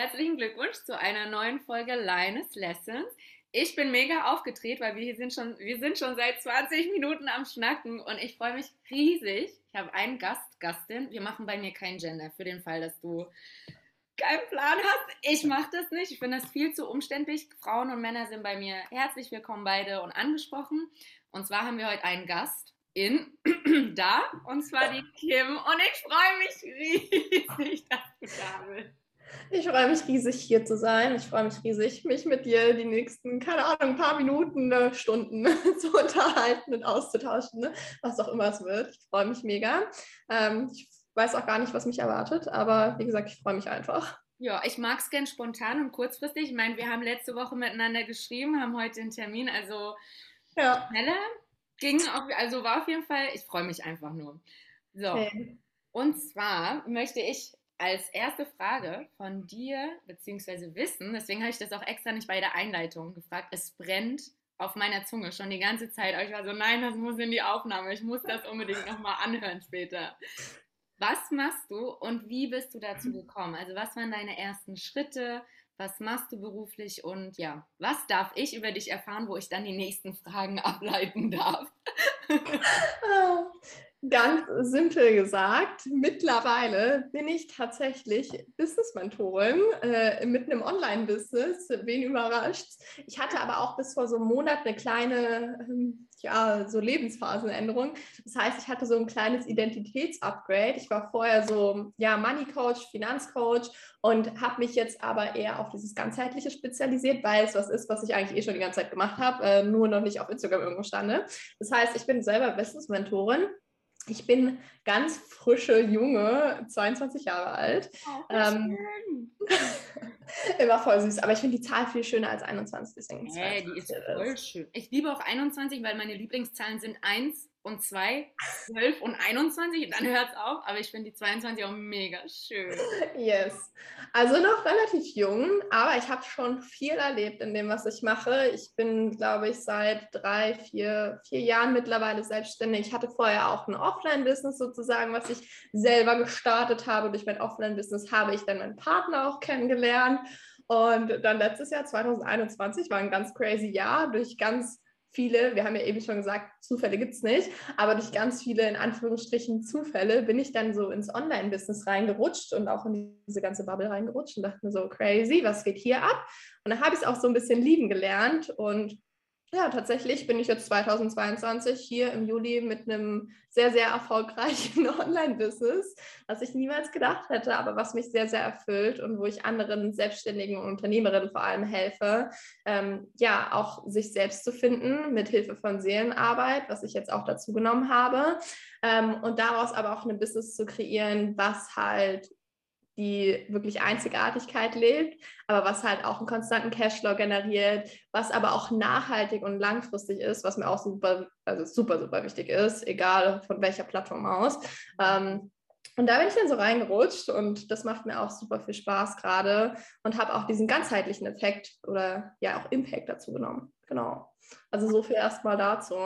Herzlichen Glückwunsch zu einer neuen Folge Linus Lessons. Ich bin mega aufgedreht, weil wir sind schon, wir sind schon seit 20 Minuten am Schnacken und ich freue mich riesig. Ich habe einen Gast, Gastin. Wir machen bei mir kein Gender für den Fall, dass du keinen Plan hast. Ich mache das nicht. Ich finde das viel zu umständlich. Frauen und Männer sind bei mir herzlich willkommen beide und angesprochen. Und zwar haben wir heute einen Gast in da und zwar die Kim und ich freue mich riesig, dass du da bist. Ich freue mich riesig, hier zu sein. Ich freue mich riesig, mich mit dir die nächsten, keine Ahnung, ein paar Minuten, äh, Stunden zu unterhalten und auszutauschen, ne? was auch immer es wird. Ich freue mich mega. Ähm, ich weiß auch gar nicht, was mich erwartet, aber wie gesagt, ich freue mich einfach. Ja, ich mag es gern spontan und kurzfristig. Ich meine, wir haben letzte Woche miteinander geschrieben, haben heute den Termin, also ja. schneller ging, auf, also war auf jeden Fall, ich freue mich einfach nur. So, okay. und zwar möchte ich als erste Frage von dir, beziehungsweise wissen, deswegen habe ich das auch extra nicht bei der Einleitung gefragt, es brennt auf meiner Zunge schon die ganze Zeit. Ich war so, nein, das muss in die Aufnahme, ich muss das unbedingt nochmal anhören später. Was machst du und wie bist du dazu gekommen? Also was waren deine ersten Schritte? Was machst du beruflich und ja, was darf ich über dich erfahren, wo ich dann die nächsten Fragen ableiten darf? Ganz simpel gesagt, mittlerweile bin ich tatsächlich Business-Mentorin äh, mit einem Online-Business. Wen überrascht? Ich hatte aber auch bis vor so einem Monat eine kleine, ähm, ja, so Lebensphasenänderung. Das heißt, ich hatte so ein kleines Identitätsupgrade. Ich war vorher so, ja, Money-Coach, Finanzcoach und habe mich jetzt aber eher auf dieses Ganzheitliche spezialisiert, weil es was ist, was ich eigentlich eh schon die ganze Zeit gemacht habe, äh, nur noch nicht auf Instagram irgendwo stande. Das heißt, ich bin selber Business-Mentorin ich bin ganz frische, junge, 22 Jahre alt. Oh, ähm, immer voll süß, aber ich finde die Zahl viel schöner als 21. Deswegen hey, die ist voll schön. Ich liebe auch 21, weil meine Lieblingszahlen sind 1 und 2, 12 und 21 und dann hört es auf, aber ich finde die 22 auch mega schön. Yes. Also noch relativ jung, aber ich habe schon viel erlebt in dem, was ich mache. Ich bin, glaube ich, seit drei, vier, vier Jahren mittlerweile selbstständig. Ich hatte vorher auch ein Offline-Business sozusagen, was ich selber gestartet habe. Durch mein Offline-Business habe ich dann meinen Partner auch kennengelernt. Und dann letztes Jahr, 2021, war ein ganz crazy Jahr durch ganz viele, wir haben ja eben schon gesagt, Zufälle gibt es nicht, aber durch ganz viele in Anführungsstrichen Zufälle bin ich dann so ins Online-Business reingerutscht und auch in diese ganze Bubble reingerutscht und dachte mir so, crazy, was geht hier ab? Und dann habe ich es auch so ein bisschen lieben gelernt und ja, tatsächlich bin ich jetzt 2022 hier im Juli mit einem sehr, sehr erfolgreichen Online-Business, was ich niemals gedacht hätte, aber was mich sehr, sehr erfüllt und wo ich anderen Selbstständigen und Unternehmerinnen vor allem helfe, ähm, ja, auch sich selbst zu finden mit Hilfe von Seelenarbeit, was ich jetzt auch dazu genommen habe, ähm, und daraus aber auch ein Business zu kreieren, was halt die wirklich Einzigartigkeit lebt, aber was halt auch einen konstanten Cashflow generiert, was aber auch nachhaltig und langfristig ist, was mir auch super, also super, super wichtig ist, egal von welcher Plattform aus. Ähm, und da bin ich dann so reingerutscht und das macht mir auch super viel Spaß gerade und habe auch diesen ganzheitlichen Effekt oder ja auch Impact dazu genommen. Genau. Also so viel erstmal dazu.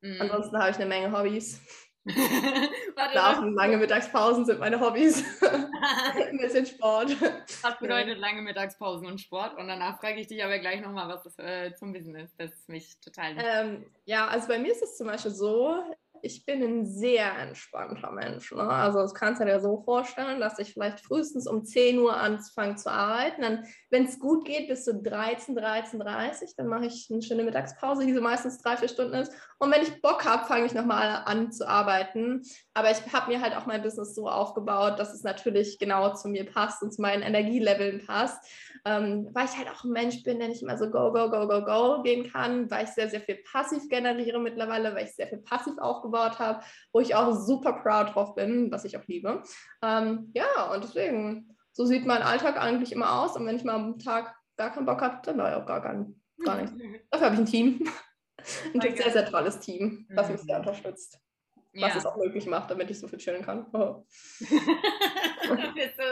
Mhm. Ansonsten habe ich eine Menge Hobbys. Laufen, lange Mittagspausen sind meine Hobbys. Ein bisschen Sport. Was bedeutet lange Mittagspausen und Sport? Und danach frage ich dich aber gleich nochmal, was das äh, zum Business ist. Das ist mich total. Ähm, ja, also bei mir ist es zum Beispiel so, ich bin ein sehr entspannter Mensch. Ne? Also das kannst du dir so vorstellen, dass ich vielleicht frühestens um 10 Uhr anfange zu arbeiten. Dann, wenn es gut geht, bis zu 13, 13, 30, dann mache ich eine schöne Mittagspause, die so meistens drei, vier Stunden ist. Und wenn ich Bock habe, fange ich nochmal an zu arbeiten. Aber ich habe mir halt auch mein Business so aufgebaut, dass es natürlich genau zu mir passt und zu meinen Energieleveln passt ähm, weil ich halt auch ein Mensch bin, der nicht immer so go, go, go, go, go gehen kann, weil ich sehr, sehr viel passiv generiere mittlerweile, weil ich sehr viel passiv aufgebaut habe, wo ich auch super proud drauf bin, was ich auch liebe. Ähm, ja, und deswegen, so sieht mein Alltag eigentlich immer aus. Und wenn ich mal am Tag gar keinen Bock habe, dann war ich auch gar, gar, gar nicht. Dafür habe ich ein Team. Ein sehr, sehr tolles Team, das mich sehr unterstützt was ja. es auch möglich macht, damit ich so viel chillen kann. Oh. du, bist so,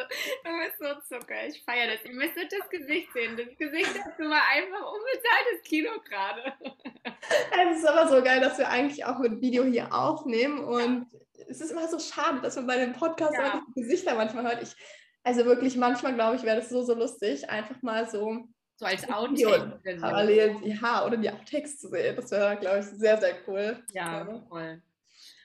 du bist so Zucker. Ich feiere das. Ihr müsstet das Gesicht sehen. Das Gesicht hast du mal einfach unbezahltes Kino gerade. es ist aber so geil, dass wir eigentlich auch mit Video hier aufnehmen und es ist immer so schade, dass man bei dem Podcast ja. die Gesichter manchmal hört. Ich Also wirklich, manchmal glaube ich, wäre das so, so lustig, einfach mal so. So als Outtake. Parallel, ja, oder die Outtakes zu sehen. Das wäre, glaube ich, sehr, sehr cool. Ja, ja. voll.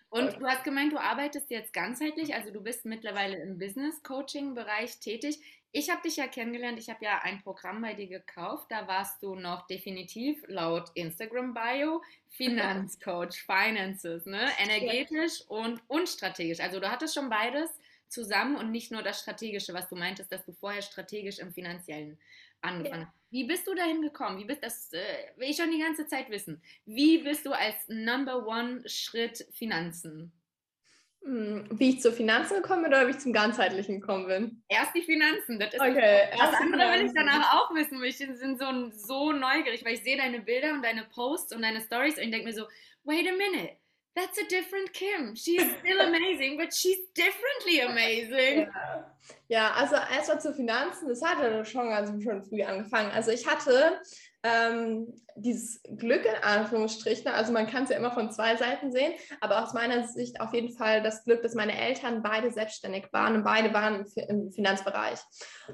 Und du hast gemeint, du arbeitest jetzt ganzheitlich, also du bist mittlerweile im Business-Coaching-Bereich tätig. Ich habe dich ja kennengelernt, ich habe ja ein Programm bei dir gekauft, da warst du noch definitiv laut Instagram-Bio Finanzcoach, Finances, ne? energetisch und, und strategisch. Also du hattest schon beides zusammen und nicht nur das Strategische, was du meintest, dass du vorher strategisch im Finanziellen angefangen. Ja. Wie bist du dahin gekommen? Wie bist das äh, will ich schon die ganze Zeit wissen. Wie bist du als Number One Schritt Finanzen? Hm, wie ich zu Finanzen gekommen bin oder wie ich zum ganzheitlichen gekommen bin? Erst die Finanzen. Das ist okay, das, andere will ich danach auch wissen. Ich bin so, so neugierig, weil ich sehe deine Bilder und deine Posts und deine Stories und ich denke mir so, wait a minute that's a different Kim. She's still amazing, but she's differently amazing. Ja, ja also erstmal zu Finanzen, das hat ja schon ganz schon früh angefangen. Also ich hatte ähm, dieses Glück in Anführungsstrichen, also man kann es ja immer von zwei Seiten sehen, aber aus meiner Sicht auf jeden Fall das Glück, dass meine Eltern beide selbstständig waren und beide waren im Finanzbereich.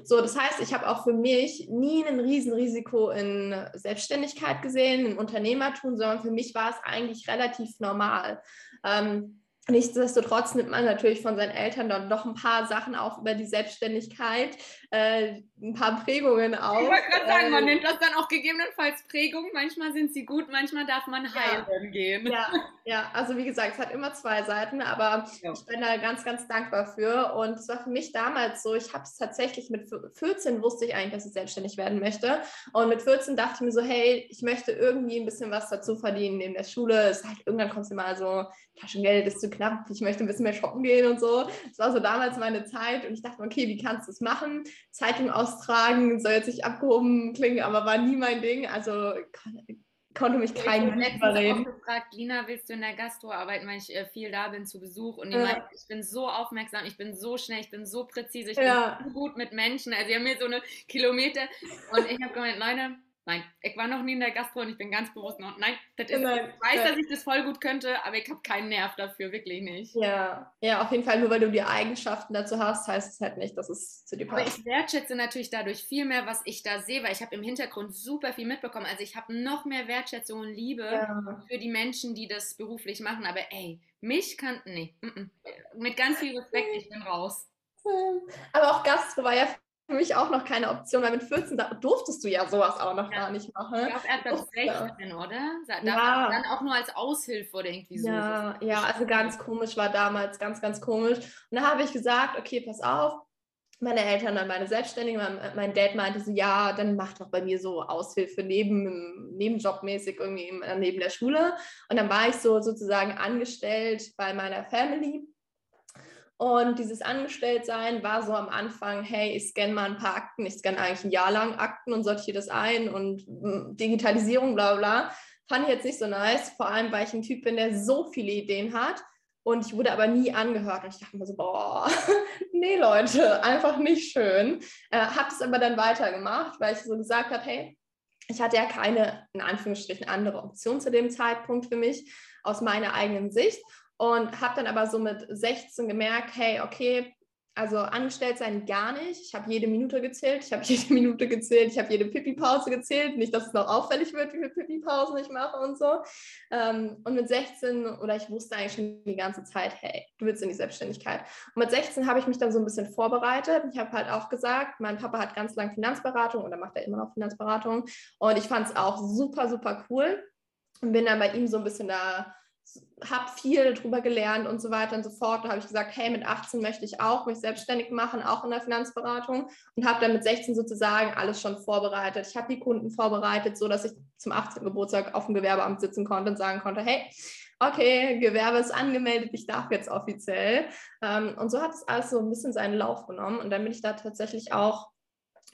So, das heißt, ich habe auch für mich nie ein Riesenrisiko in Selbstständigkeit gesehen, im Unternehmertum, sondern für mich war es eigentlich relativ normal. Ähm, Nichtsdestotrotz nimmt man natürlich von seinen Eltern dann doch ein paar Sachen auch über die Selbstständigkeit, äh, ein paar Prägungen auf. Ich wollte gerade sagen, man äh, nennt das dann auch gegebenenfalls Prägungen. Manchmal sind sie gut, manchmal darf man heilen ja, gehen. Ja, ja, also wie gesagt, es hat immer zwei Seiten, aber ja. ich bin da ganz, ganz dankbar für. Und es war für mich damals so, ich habe es tatsächlich mit 14 wusste ich eigentlich, dass ich selbstständig werden möchte. Und mit 14 dachte ich mir so, hey, ich möchte irgendwie ein bisschen was dazu verdienen neben der Schule. Es halt, irgendwann kommt es immer so, Taschengeld ist zu knapp, ich möchte ein bisschen mehr shoppen gehen und so. Das war so damals meine Zeit und ich dachte, okay, wie kannst du es machen? Zeitung austragen soll jetzt nicht abgehoben klingen, aber war nie mein Ding. Also konnte mich kein. Ich habe gefragt, Lina, willst du in der Gastro arbeiten, weil ich äh, viel da bin zu Besuch? Und die ja. meinte, ich bin so aufmerksam, ich bin so schnell, ich bin so präzise, ich ja. bin so gut mit Menschen. Also, sie haben mir so eine Kilometer. Und ich habe gemeint, Leute, Nein, ich war noch nie in der Gastro und ich bin ganz bewusst noch. Nein, das ist, nein, ich weiß, dass ich das voll gut könnte, aber ich habe keinen Nerv dafür, wirklich nicht. Ja, ja, auf jeden Fall, nur weil du die Eigenschaften dazu hast, heißt es halt nicht, dass es zu dir passt. Aber ich wertschätze natürlich dadurch viel mehr, was ich da sehe, weil ich habe im Hintergrund super viel mitbekommen. Also ich habe noch mehr Wertschätzung und Liebe ja. für die Menschen, die das beruflich machen. Aber ey, mich kannten nicht. Mit ganz viel Respekt, ich bin raus. Aber auch Gastro war ja für mich auch noch keine Option, weil mit 14 da durftest du ja sowas auch noch ja. gar nicht machen. Ich glaube, er hat 16, oder? Da ja. Dann auch nur als Aushilfe oder irgendwie so. Ja, ja, also ganz komisch war damals, ganz, ganz komisch. Und da habe ich gesagt, okay, pass auf, meine Eltern dann meine Selbstständigen, mein, mein, Dad meinte so, ja, dann mach doch bei mir so Aushilfe neben, nebenjobmäßig irgendwie neben der Schule. Und dann war ich so sozusagen angestellt bei meiner Family und dieses Angestelltsein war so am Anfang, hey, ich scanne mal ein paar Akten, ich scanne eigentlich ein Jahr lang Akten und sortiere das ein und hm, Digitalisierung, bla bla. Fand ich jetzt nicht so nice, vor allem weil ich ein Typ bin, der so viele Ideen hat. Und ich wurde aber nie angehört. Und ich dachte mir so, boah, nee, Leute, einfach nicht schön. Äh, habe es aber dann weitergemacht, weil ich so gesagt habe, hey, ich hatte ja keine, in Anführungsstrichen, andere Option zu dem Zeitpunkt für mich aus meiner eigenen Sicht und habe dann aber so mit 16 gemerkt, hey, okay, also angestellt sein gar nicht. Ich habe jede Minute gezählt, ich habe jede Minute gezählt, ich habe jede Pipi-Pause gezählt. Nicht, dass es noch auffällig wird, wie viele Pipi-Pausen ich mache und so. Ähm, und mit 16, oder ich wusste eigentlich schon die ganze Zeit, hey, du willst in die Selbstständigkeit. Und mit 16 habe ich mich dann so ein bisschen vorbereitet. Ich habe halt auch gesagt, mein Papa hat ganz lange Finanzberatung oder macht er immer noch Finanzberatung. Und ich fand es auch super, super cool. Und bin dann bei ihm so ein bisschen da habe viel darüber gelernt und so weiter und so fort. Da habe ich gesagt, hey, mit 18 möchte ich auch mich selbstständig machen, auch in der Finanzberatung und habe dann mit 16 sozusagen alles schon vorbereitet. Ich habe die Kunden vorbereitet, so dass ich zum 18. Geburtstag auf dem Gewerbeamt sitzen konnte und sagen konnte, hey, okay, Gewerbe ist angemeldet, ich darf jetzt offiziell. Ähm, und so hat es alles so ein bisschen seinen Lauf genommen und dann bin ich da tatsächlich auch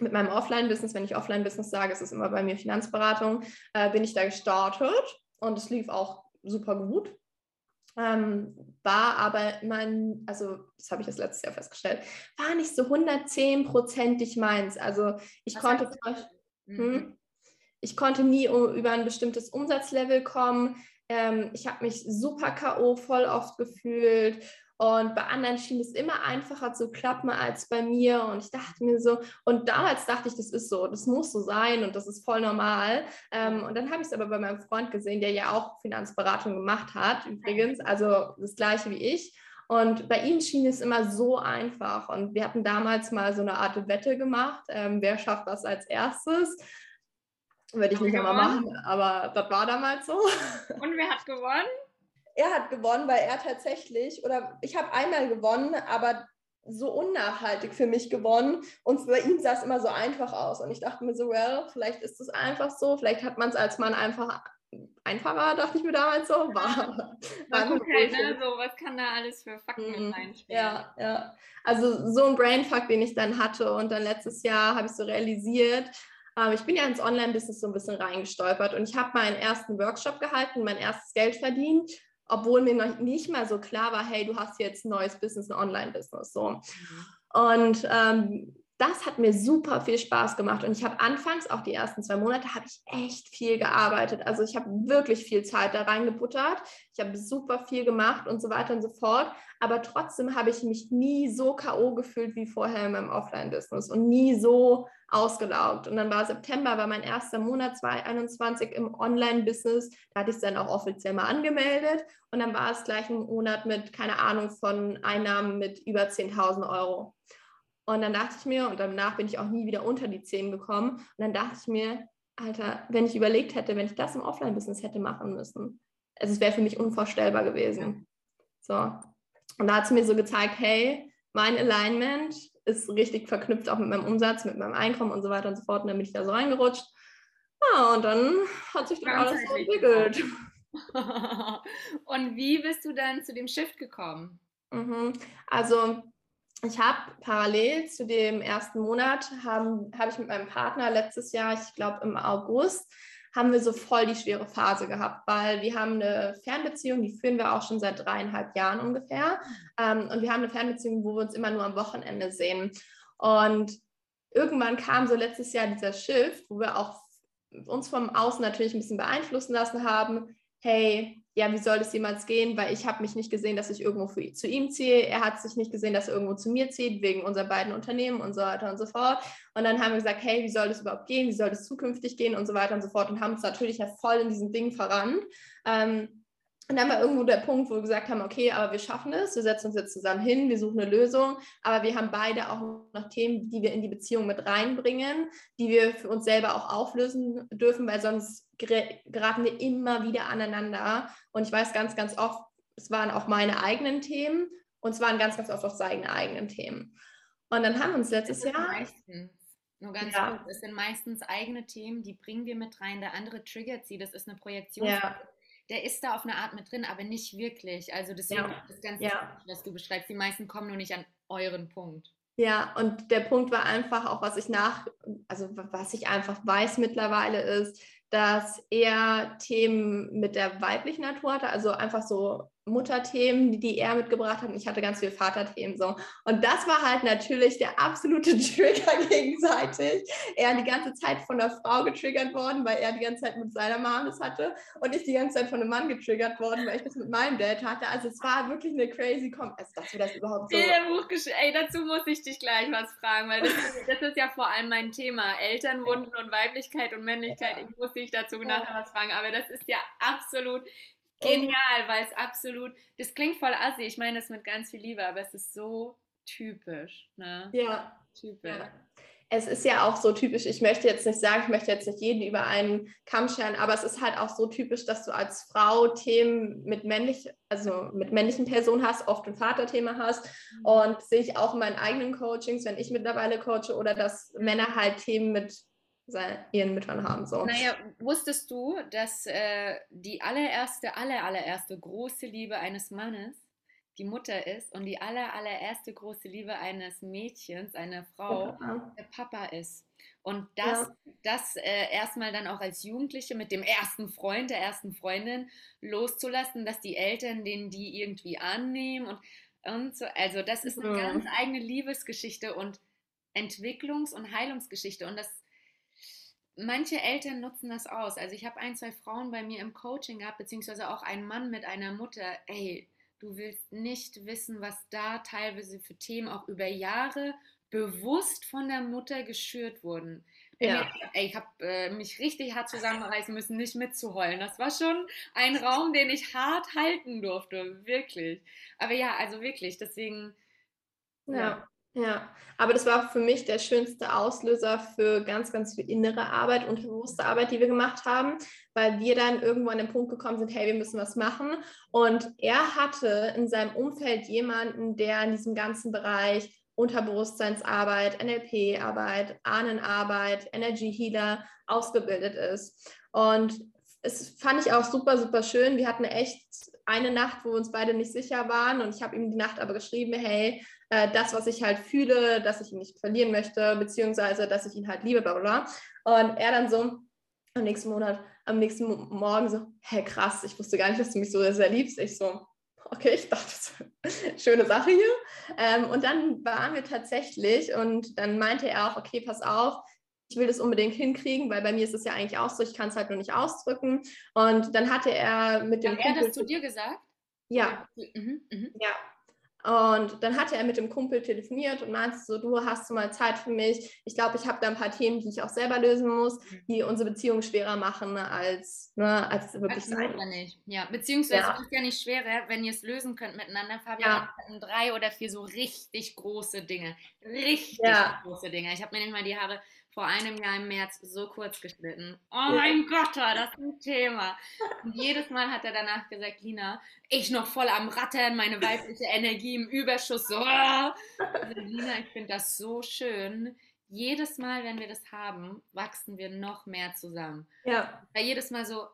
mit meinem Offline-Business, wenn ich Offline-Business sage, es ist immer bei mir Finanzberatung, äh, bin ich da gestartet und es lief auch super gut. Ähm, war aber mein, also das habe ich das letztes Jahr festgestellt, war nicht so 110-prozentig meins. Also ich Was konnte, mhm. hm, ich konnte nie über ein bestimmtes Umsatzlevel kommen. Ähm, ich habe mich super K.O. voll oft gefühlt Und bei anderen schien es immer einfacher zu klappen als bei mir. Und ich dachte mir so, und damals dachte ich, das ist so, das muss so sein und das ist voll normal. Ähm, und dann habe ich es aber bei meinem Freund gesehen, der ja auch Finanzberatung gemacht hat, übrigens, also das gleiche wie ich. Und bei ihm schien es immer so einfach. Und wir hatten damals mal so eine Art Wette gemacht, ähm, wer schafft was als erstes. Würde ich nicht nochmal machen, aber das war damals so. Und wer hat gewonnen? Er hat gewonnen, weil er tatsächlich, oder ich habe einmal gewonnen, aber so unnachhaltig für mich gewonnen. Und bei ihm sah es immer so einfach aus. Und ich dachte mir so, well, vielleicht ist es einfach so, vielleicht hat man es als Mann einfach einfacher, dachte ich mir damals so. War, war guck halt, ne, so, was kann da alles für Fakten mhm. reinspielen? Ja, ja. Also so ein Brainfuck, den ich dann hatte. Und dann letztes Jahr habe ich so realisiert, ähm, ich bin ja ins Online-Business so ein bisschen reingestolpert und ich habe meinen ersten Workshop gehalten, mein erstes Geld verdient obwohl mir noch nicht mal so klar war, hey, du hast jetzt ein neues Business, ein Online-Business. So. Mhm. Und ähm, das hat mir super viel Spaß gemacht und ich habe anfangs, auch die ersten zwei Monate, habe ich echt viel gearbeitet. Also ich habe wirklich viel Zeit da reingebuttert. Ich habe super viel gemacht und so weiter und so fort. Aber trotzdem habe ich mich nie so K.O. gefühlt wie vorher in meinem Offline-Business und nie so ausgelaugt. Und dann war September, war mein erster Monat 2021 im Online-Business. Da hatte ich es dann auch offiziell mal angemeldet. Und dann war es gleich ein Monat mit, keine Ahnung, von Einnahmen mit über 10.000 Euro. Und dann dachte ich mir, und danach bin ich auch nie wieder unter die 10 gekommen. Und dann dachte ich mir, Alter, wenn ich überlegt hätte, wenn ich das im Offline-Business hätte machen müssen, also es wäre für mich unvorstellbar gewesen. So. Und da hat es mir so gezeigt, hey, mein Alignment ist richtig verknüpft auch mit meinem Umsatz, mit meinem Einkommen und so weiter und so fort. Und dann bin ich da so reingerutscht. Ja, und dann hat sich dann alles so entwickelt. und wie bist du dann zu dem Shift gekommen? Mhm. Also ich habe parallel zu dem ersten Monat, habe hab ich mit meinem Partner letztes Jahr, ich glaube im August, haben wir so voll die schwere Phase gehabt, weil wir haben eine Fernbeziehung, die führen wir auch schon seit dreieinhalb Jahren ungefähr. Ähm, und wir haben eine Fernbeziehung, wo wir uns immer nur am Wochenende sehen. Und irgendwann kam so letztes Jahr dieser Shift, wo wir auch uns vom Außen natürlich ein bisschen beeinflussen lassen haben. Hey, ja, wie soll das jemals gehen? Weil ich habe mich nicht gesehen, dass ich irgendwo für, zu ihm ziehe. Er hat sich nicht gesehen, dass er irgendwo zu mir zieht, wegen unserer beiden Unternehmen und so weiter und so fort. Und dann haben wir gesagt, hey, wie soll das überhaupt gehen? Wie soll das zukünftig gehen und so weiter und so fort und haben uns natürlich ja voll in diesem Ding verrannt. Ähm, und dann war irgendwo der Punkt, wo wir gesagt haben, okay, aber wir schaffen es, wir setzen uns jetzt zusammen hin, wir suchen eine Lösung, aber wir haben beide auch noch Themen, die wir in die Beziehung mit reinbringen, die wir für uns selber auch auflösen dürfen, weil sonst geraten wir immer wieder aneinander. Und ich weiß ganz, ganz oft, es waren auch meine eigenen Themen und es waren ganz, ganz oft auch seine eigenen Themen. Und dann haben wir uns letztes Jahr. Meistens. Nur ganz ja. kurz, es sind meistens eigene Themen, die bringen wir mit rein. Der andere triggert sie, das ist eine Projektion. Ja der ist da auf eine Art mit drin, aber nicht wirklich. Also deswegen ja. ist ganz ja. was du beschreibst. Die meisten kommen nur nicht an euren Punkt. Ja, und der Punkt war einfach auch, was ich nach, also was ich einfach weiß mittlerweile ist, dass er Themen mit der weiblichen Natur hatte, also einfach so Mutterthemen, die er mitgebracht hat. Und ich hatte ganz viele Vaterthemen so. Und das war halt natürlich der absolute Trigger gegenseitig. Er die ganze Zeit von der Frau getriggert worden, weil er die ganze Zeit mit seiner Mom das hatte. Und ich die ganze Zeit von einem Mann getriggert worden, weil ich das mit meinem Dad hatte. Also es war wirklich eine crazy Com also dass wir das überhaupt so. Ey, dazu muss ich dich gleich was fragen, weil das ist, das ist ja vor allem mein Thema. Elternwunden und Weiblichkeit und Männlichkeit. Ja. Ich muss dich dazu nachher was fragen. Aber das ist ja absolut Genial, weil es absolut, das klingt voll assi, ich meine das mit ganz viel Liebe, aber es ist so typisch. Ne? Ja. Typisch. Ja. Es ist ja auch so typisch, ich möchte jetzt nicht sagen, ich möchte jetzt nicht jeden über einen Kamm scheren, aber es ist halt auch so typisch, dass du als Frau Themen mit männlich, also mit männlichen Personen hast, oft ein Vaterthema hast. Mhm. Und sehe ich auch in meinen eigenen Coachings, wenn ich mittlerweile coache, oder dass Männer halt Themen mit ihren Müttern haben. So. Naja, wusstest du, dass äh, die allererste, aller, allererste große Liebe eines Mannes die Mutter ist und die aller, allererste große Liebe eines Mädchens, einer Frau, der, der Papa ist? Und das, ja. das äh, erstmal dann auch als Jugendliche mit dem ersten Freund, der ersten Freundin loszulassen, dass die Eltern den die irgendwie annehmen und, und so. Also das ist eine ja. ganz eigene Liebesgeschichte und Entwicklungs- und Heilungsgeschichte. Und das manche Eltern nutzen das aus. Also ich habe ein, zwei Frauen bei mir im Coaching gehabt, beziehungsweise auch einen Mann mit einer Mutter. Ey, du willst nicht wissen, was da teilweise für Themen auch über Jahre bewusst von der Mutter geschürt wurden. Ja. Ey, ich habe äh, mich richtig hart zusammenreißen müssen, nicht mitzuheulen. Das war schon ein Raum, den ich hart halten durfte, wirklich. Aber ja, also wirklich, deswegen. Ja. ja. Ja, aber das war für mich der schönste Auslöser für ganz, ganz viel innere Arbeit, unterbewusste Arbeit, die wir gemacht haben, weil wir dann irgendwo an den Punkt gekommen sind, hey, wir müssen was machen. Und er hatte in seinem Umfeld jemanden, der in diesem ganzen Bereich Unterbewusstseinsarbeit, NLP-Arbeit, Ahnenarbeit, Energy Healer ausgebildet ist. Und es fand ich auch super, super schön. Wir hatten echt eine Nacht, wo wir uns beide nicht sicher waren und ich habe ihm die Nacht aber geschrieben, hey, äh, das, was ich halt fühle, dass ich ihn nicht verlieren möchte, beziehungsweise dass ich ihn halt liebe, bla bla. Und er dann so am nächsten Monat, am nächsten Morgen so, hey krass, ich wusste gar nicht, dass du mich so sehr liebst. Ich so, okay, ich dachte, schöne Sache hier. Ähm, und dann waren wir tatsächlich und dann meinte er auch, okay, pass auf, ich will das unbedingt hinkriegen, weil bei mir ist es ja eigentlich auch so, ich kann es halt nur nicht ausdrücken. Und dann hatte er mit dem. Hat er das zu dir gesagt? Ja. Mhm, mh. Ja. Und dann hatte er mit dem Kumpel telefoniert und meinte so, du hast du mal Zeit für mich. Ich glaube, ich habe da ein paar Themen, die ich auch selber lösen muss, mhm. die unsere Beziehung schwerer machen, als, ne, als wirklich als sein. Nicht. Ja, beziehungsweise ja. ist ja nicht schwerer, wenn ihr es lösen könnt miteinander. Fabian ja. drei oder vier so richtig große Dinge. Richtig ja. große Dinge. Ich habe mir nicht mal die Haare vor einem Jahr im März so kurz geschnitten. Oh mein Gott, das ist ein Thema. Und jedes Mal hat er danach gesagt, Lina, ich noch voll am Rattern, meine weibliche Energie im Überschuss. So. Also, Lina, ich finde das so schön. Jedes Mal, wenn wir das haben, wachsen wir noch mehr zusammen. Ja. Weil jedes Mal so,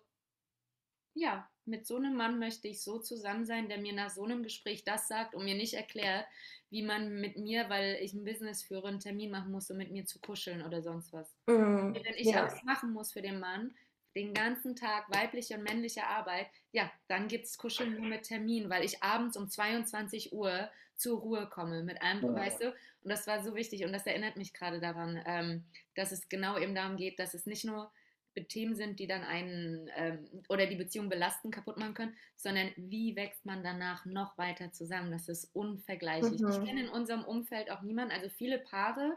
ja, mit so einem Mann möchte ich so zusammen sein, der mir nach so einem Gespräch das sagt und mir nicht erklärt, wie man mit mir, weil ich ein Business führe, einen Termin machen muss, um mit mir zu kuscheln oder sonst was. Mhm. Wenn ich ja. alles machen muss für den Mann, den ganzen Tag weibliche und männliche Arbeit, ja, dann gibt es Kuscheln nur mit Termin, weil ich abends um 22 Uhr zur Ruhe komme mit einem, ja. weißt du? Und das war so wichtig und das erinnert mich gerade daran, ähm, dass es genau eben darum geht, dass es nicht nur Themen sind, die dann einen ähm, oder die Beziehung belasten, kaputt machen können, sondern wie wächst man danach noch weiter zusammen? Das ist unvergleichlich. Mhm. Ich kenne in unserem Umfeld auch niemanden, also viele Paare,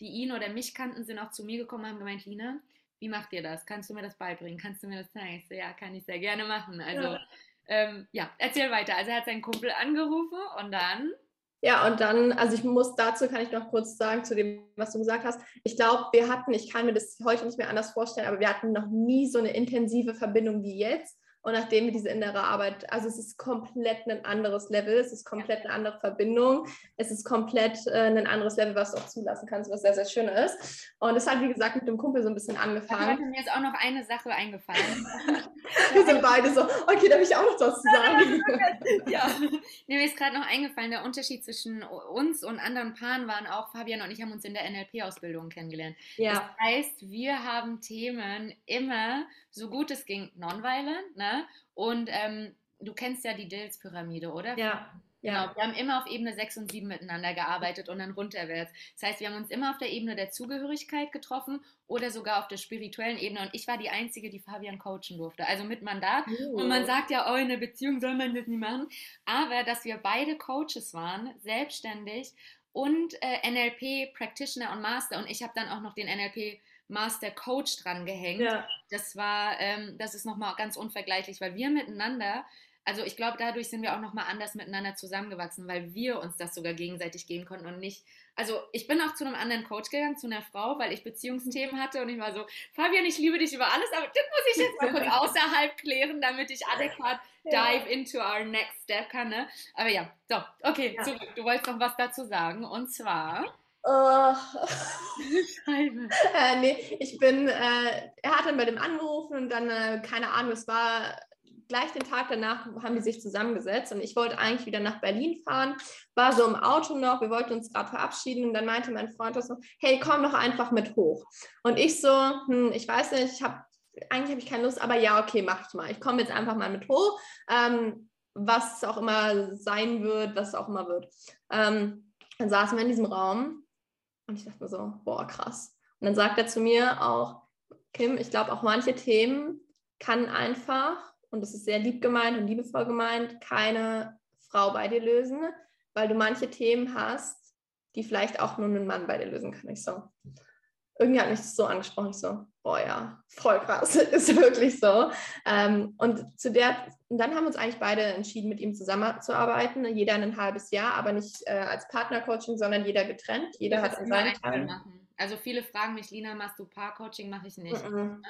die ihn oder mich kannten, sind auch zu mir gekommen und haben gemeint, Lina, wie macht ihr das? Kannst du mir das beibringen? Kannst du mir das zeigen? Ich so, ja, kann ich sehr gerne machen. Also, ja, ähm, ja erzähl weiter. Also er hat seinen Kumpel angerufen und dann ja, und dann, also ich muss dazu, kann ich noch kurz sagen, zu dem, was du gesagt hast. Ich glaube, wir hatten, ich kann mir das heute nicht mehr anders vorstellen, aber wir hatten noch nie so eine intensive Verbindung wie jetzt. Und nachdem wir diese innere Arbeit, also es ist komplett ein anderes Level, es ist komplett eine andere Verbindung, es ist komplett äh, ein anderes Level, was du auch zulassen kannst, was sehr, sehr schön ist. Und es hat, wie gesagt, mit dem Kumpel so ein bisschen angefangen. Warte, mir ist auch noch eine Sache eingefallen. wir sind beide so, okay, da habe ich auch noch was zu sagen. ja, mir ist gerade noch eingefallen, der Unterschied zwischen uns und anderen Paaren waren auch, Fabian und ich haben uns in der NLP-Ausbildung kennengelernt. Ja. Das heißt, wir haben Themen immer so gut es ging, nonviolent, ne? Und ähm, du kennst ja die Dills-Pyramide, oder? Ja. Genau, wir haben immer auf Ebene 6 und 7 miteinander gearbeitet und dann runterwärts. Das heißt, wir haben uns immer auf der Ebene der Zugehörigkeit getroffen oder sogar auf der spirituellen Ebene. Und ich war die Einzige, die Fabian coachen durfte, also mit Mandat. Oh. Und man sagt ja, oh, in einer Beziehung soll man das nicht machen. Aber dass wir beide Coaches waren, selbstständig und äh, NLP Practitioner und Master. Und ich habe dann auch noch den NLP Master Coach dran gehängt. Ja. Das war, ähm, das ist nochmal ganz unvergleichlich, weil wir miteinander, also ich glaube, dadurch sind wir auch nochmal anders miteinander zusammengewachsen, weil wir uns das sogar gegenseitig gehen konnten und nicht. Also ich bin auch zu einem anderen Coach gegangen, zu einer Frau, weil ich Beziehungsthemen hatte und ich war so, Fabian, ich liebe dich über alles, aber das muss ich jetzt mal kurz außerhalb klären, damit ich adäquat ja. dive into our next step kann. Ne? Aber ja, so, okay, ja. zurück. Du wolltest noch was dazu sagen und zwar. Uh, äh, nee, ich bin, äh, er hat dann bei dem angerufen und dann, äh, keine Ahnung, es war gleich den Tag danach, haben die sich zusammengesetzt und ich wollte eigentlich wieder nach Berlin fahren, war so im Auto noch, wir wollten uns gerade verabschieden und dann meinte mein Freund so, hey, komm doch einfach mit hoch. Und ich so, hm, ich weiß nicht, ich habe, eigentlich habe ich keine Lust, aber ja, okay, mach ich mal. Ich komme jetzt einfach mal mit hoch, ähm, was auch immer sein wird, was auch immer wird. Ähm, dann saßen wir in diesem Raum und ich dachte mir so, boah, krass. Und dann sagt er zu mir auch, Kim, ich glaube auch manche Themen kann einfach, und das ist sehr lieb gemeint und liebevoll gemeint, keine Frau bei dir lösen, weil du manche Themen hast, die vielleicht auch nur ein Mann bei dir lösen kann. Ich so, irgendwie hat mich das so angesprochen, ich so, boah ja, voll krass, ist wirklich so. Ähm, und zu der, und dann haben wir uns eigentlich beide entschieden, mit ihm zusammenzuarbeiten, jeder ein halbes Jahr, aber nicht äh, als Partnercoaching, sondern jeder getrennt, jeder hat seinen Teil. Also viele fragen mich, Lina, machst du Paarcoaching? Mache ich nicht. Mm -mm.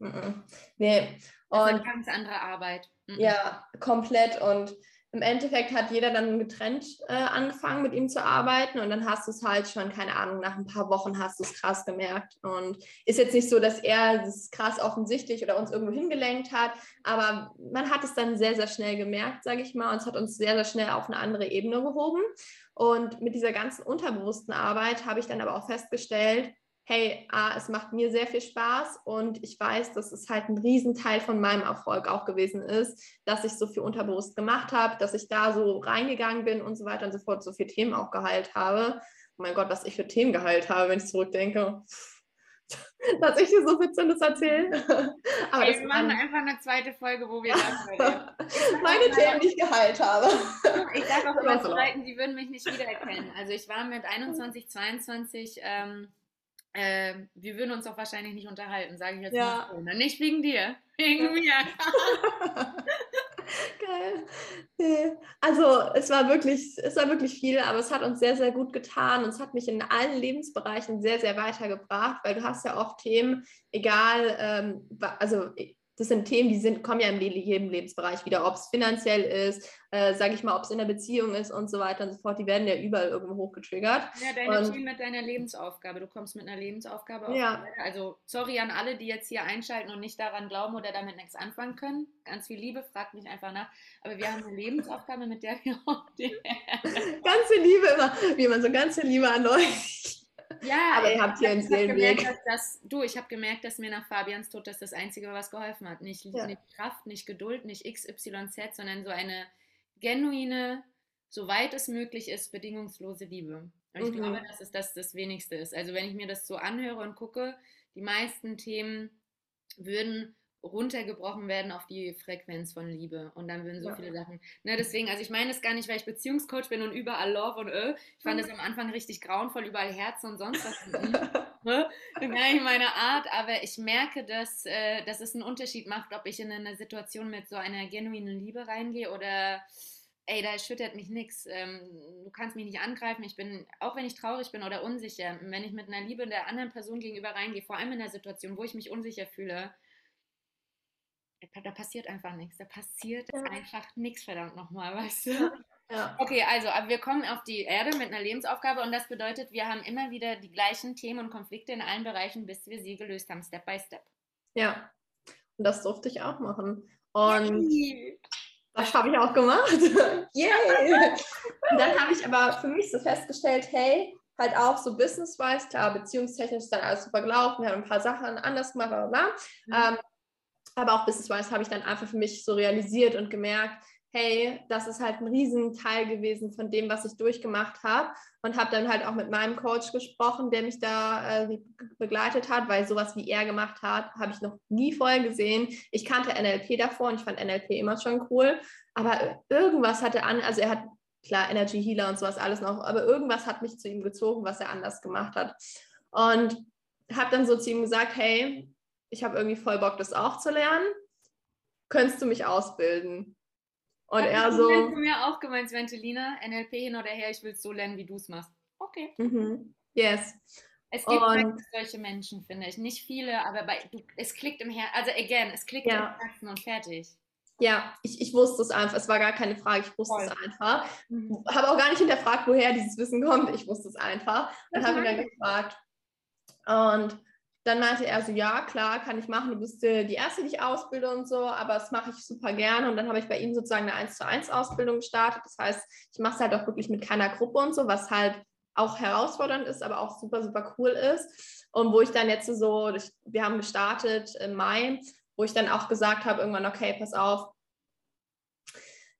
-uh. Nee. Und, das ist eine ganz andere Arbeit. Ja, komplett. Und im Endeffekt hat jeder dann getrennt äh, angefangen, mit ihm zu arbeiten und dann hast du es halt schon, keine Ahnung, nach ein paar Wochen hast du es krass gemerkt. Und ist jetzt nicht so, dass er das krass offensichtlich oder uns irgendwo hingelenkt hat, aber man hat es dann sehr, sehr schnell gemerkt, sage ich mal, und es hat uns sehr, sehr schnell auf eine andere Ebene gehoben. Und mit dieser ganzen unterbewussten Arbeit habe ich dann aber auch festgestellt, hey, ah, es macht mir sehr viel Spaß und ich weiß, dass es halt ein Riesenteil von meinem Erfolg auch gewesen ist, dass ich so viel unterbewusst gemacht habe, dass ich da so reingegangen bin und so weiter und so fort, so viele Themen auch geheilt habe. Oh mein Gott, was ich für Themen geheilt habe, wenn ich zurückdenke. dass ich dir so viel Zinnes erzähle. Aber hey, wir machen einfach eine zweite Folge, wo wir Meine Themen, die ich geheilt habe. Ich sage auch immer zu Leuten, die würden mich nicht wiedererkennen. Also ich war mit 21, 22 ähm, äh, wir würden uns auch wahrscheinlich nicht unterhalten, sage ich jetzt ja. mal. So. Nicht wegen dir, wegen mir. Geil. Nee. Also es war wirklich, es war wirklich viel, aber es hat uns sehr, sehr gut getan und es hat mich in allen Lebensbereichen sehr, sehr weitergebracht, weil du hast ja oft Themen, egal, ähm, also das sind Themen, die sind, kommen ja in jedem Lebensbereich wieder, ob es finanziell ist, äh, sage ich mal, ob es in der Beziehung ist und so weiter und so fort. Die werden ja überall irgendwo hochgetriggert. Ja, deine und, Themen mit deiner Lebensaufgabe. Du kommst mit einer Lebensaufgabe auf. Ja. Also sorry an alle, die jetzt hier einschalten und nicht daran glauben oder damit nichts anfangen können. Ganz viel Liebe, fragt mich einfach nach. Aber wir haben eine Lebensaufgabe, mit der wir auch Ganze Liebe immer, wie man so ganze Liebe an euch ja, aber ihr habt hier einen Seelenweg. Gemerkt, dass, du, ich habe gemerkt, dass mir nach Fabians Tod das das Einzige, was geholfen hat. Nicht, ja. nicht Kraft, nicht Geduld, nicht XYZ, sondern so eine genuine, soweit es möglich ist, bedingungslose Liebe. Und ich mhm. glaube, dass es das das Wenigste ist. Also wenn ich mir das so anhöre und gucke, die meisten Themen würden runtergebrochen werden auf die Frequenz von Liebe. Und dann würden so ja. viele Sachen. Ne, deswegen, also ich meine es gar nicht, weil ich Beziehungscoach bin und überall Love und Ö. Ich fand es mhm. am Anfang richtig grauenvoll, überall Herzen und sonst was. ne? Gar nicht meine Art, aber ich merke, dass, äh, dass es einen Unterschied macht, ob ich in eine Situation mit so einer genuinen Liebe reingehe oder ey, da schüttert mich nichts. Ähm, du kannst mich nicht angreifen. Ich bin, auch wenn ich traurig bin oder unsicher, wenn ich mit einer Liebe der anderen Person gegenüber reingehe, vor allem in einer Situation, wo ich mich unsicher fühle, da passiert einfach nichts. Da passiert ja. einfach nichts, verdammt nochmal, weißt du? Ja. Okay, also, wir kommen auf die Erde mit einer Lebensaufgabe und das bedeutet, wir haben immer wieder die gleichen Themen und Konflikte in allen Bereichen, bis wir sie gelöst haben, Step by Step. Ja, und das durfte ich auch machen. Und Yay. das habe ich auch gemacht. Yay! und dann habe ich aber für mich so festgestellt, hey, halt auch so business-wise, klar, beziehungstechnisch ist dann alles super gelaufen, wir haben ein paar Sachen anders gemacht, bla bla. Mhm. Ähm, aber auch business-wise habe ich dann einfach für mich so realisiert und gemerkt, hey, das ist halt ein Riesenteil gewesen von dem, was ich durchgemacht habe. Und habe dann halt auch mit meinem Coach gesprochen, der mich da äh, begleitet hat, weil sowas wie er gemacht hat, habe ich noch nie vorher gesehen. Ich kannte NLP davor und ich fand NLP immer schon cool. Aber irgendwas hatte an, also er hat klar Energy Healer und sowas alles noch, aber irgendwas hat mich zu ihm gezogen, was er anders gemacht hat. Und habe dann so zu ihm gesagt, hey, ich habe irgendwie voll Bock, das auch zu lernen. Könntest du mich ausbilden? Und ja, er so. Du mir auch gemeint, Ventelina, NLP hin oder her, ich will es so lernen, wie du es machst. Okay. Mhm. Yes. Es gibt und, solche Menschen, finde ich. Nicht viele, aber bei, du, es klickt im Herzen. Also, again, es klickt ja. im Herzen und fertig. Ja, ich, ich wusste es einfach. Es war gar keine Frage. Ich wusste Voll. es einfach. Mhm. Habe auch gar nicht hinterfragt, woher dieses Wissen kommt. Ich wusste es einfach. Und habe ihn dann gefragt. Und dann meinte er so, ja, klar, kann ich machen. Du bist äh, die Erste, die ich ausbilde und so, aber das mache ich super gerne. Und dann habe ich bei ihm sozusagen eine 1 zu 1 Ausbildung gestartet. Das heißt, ich mache es halt auch wirklich mit keiner Gruppe und so, was halt auch herausfordernd ist, aber auch super, super cool ist. Und wo ich dann jetzt so, wir haben gestartet im Mai, wo ich dann auch gesagt habe, irgendwann, okay, pass auf,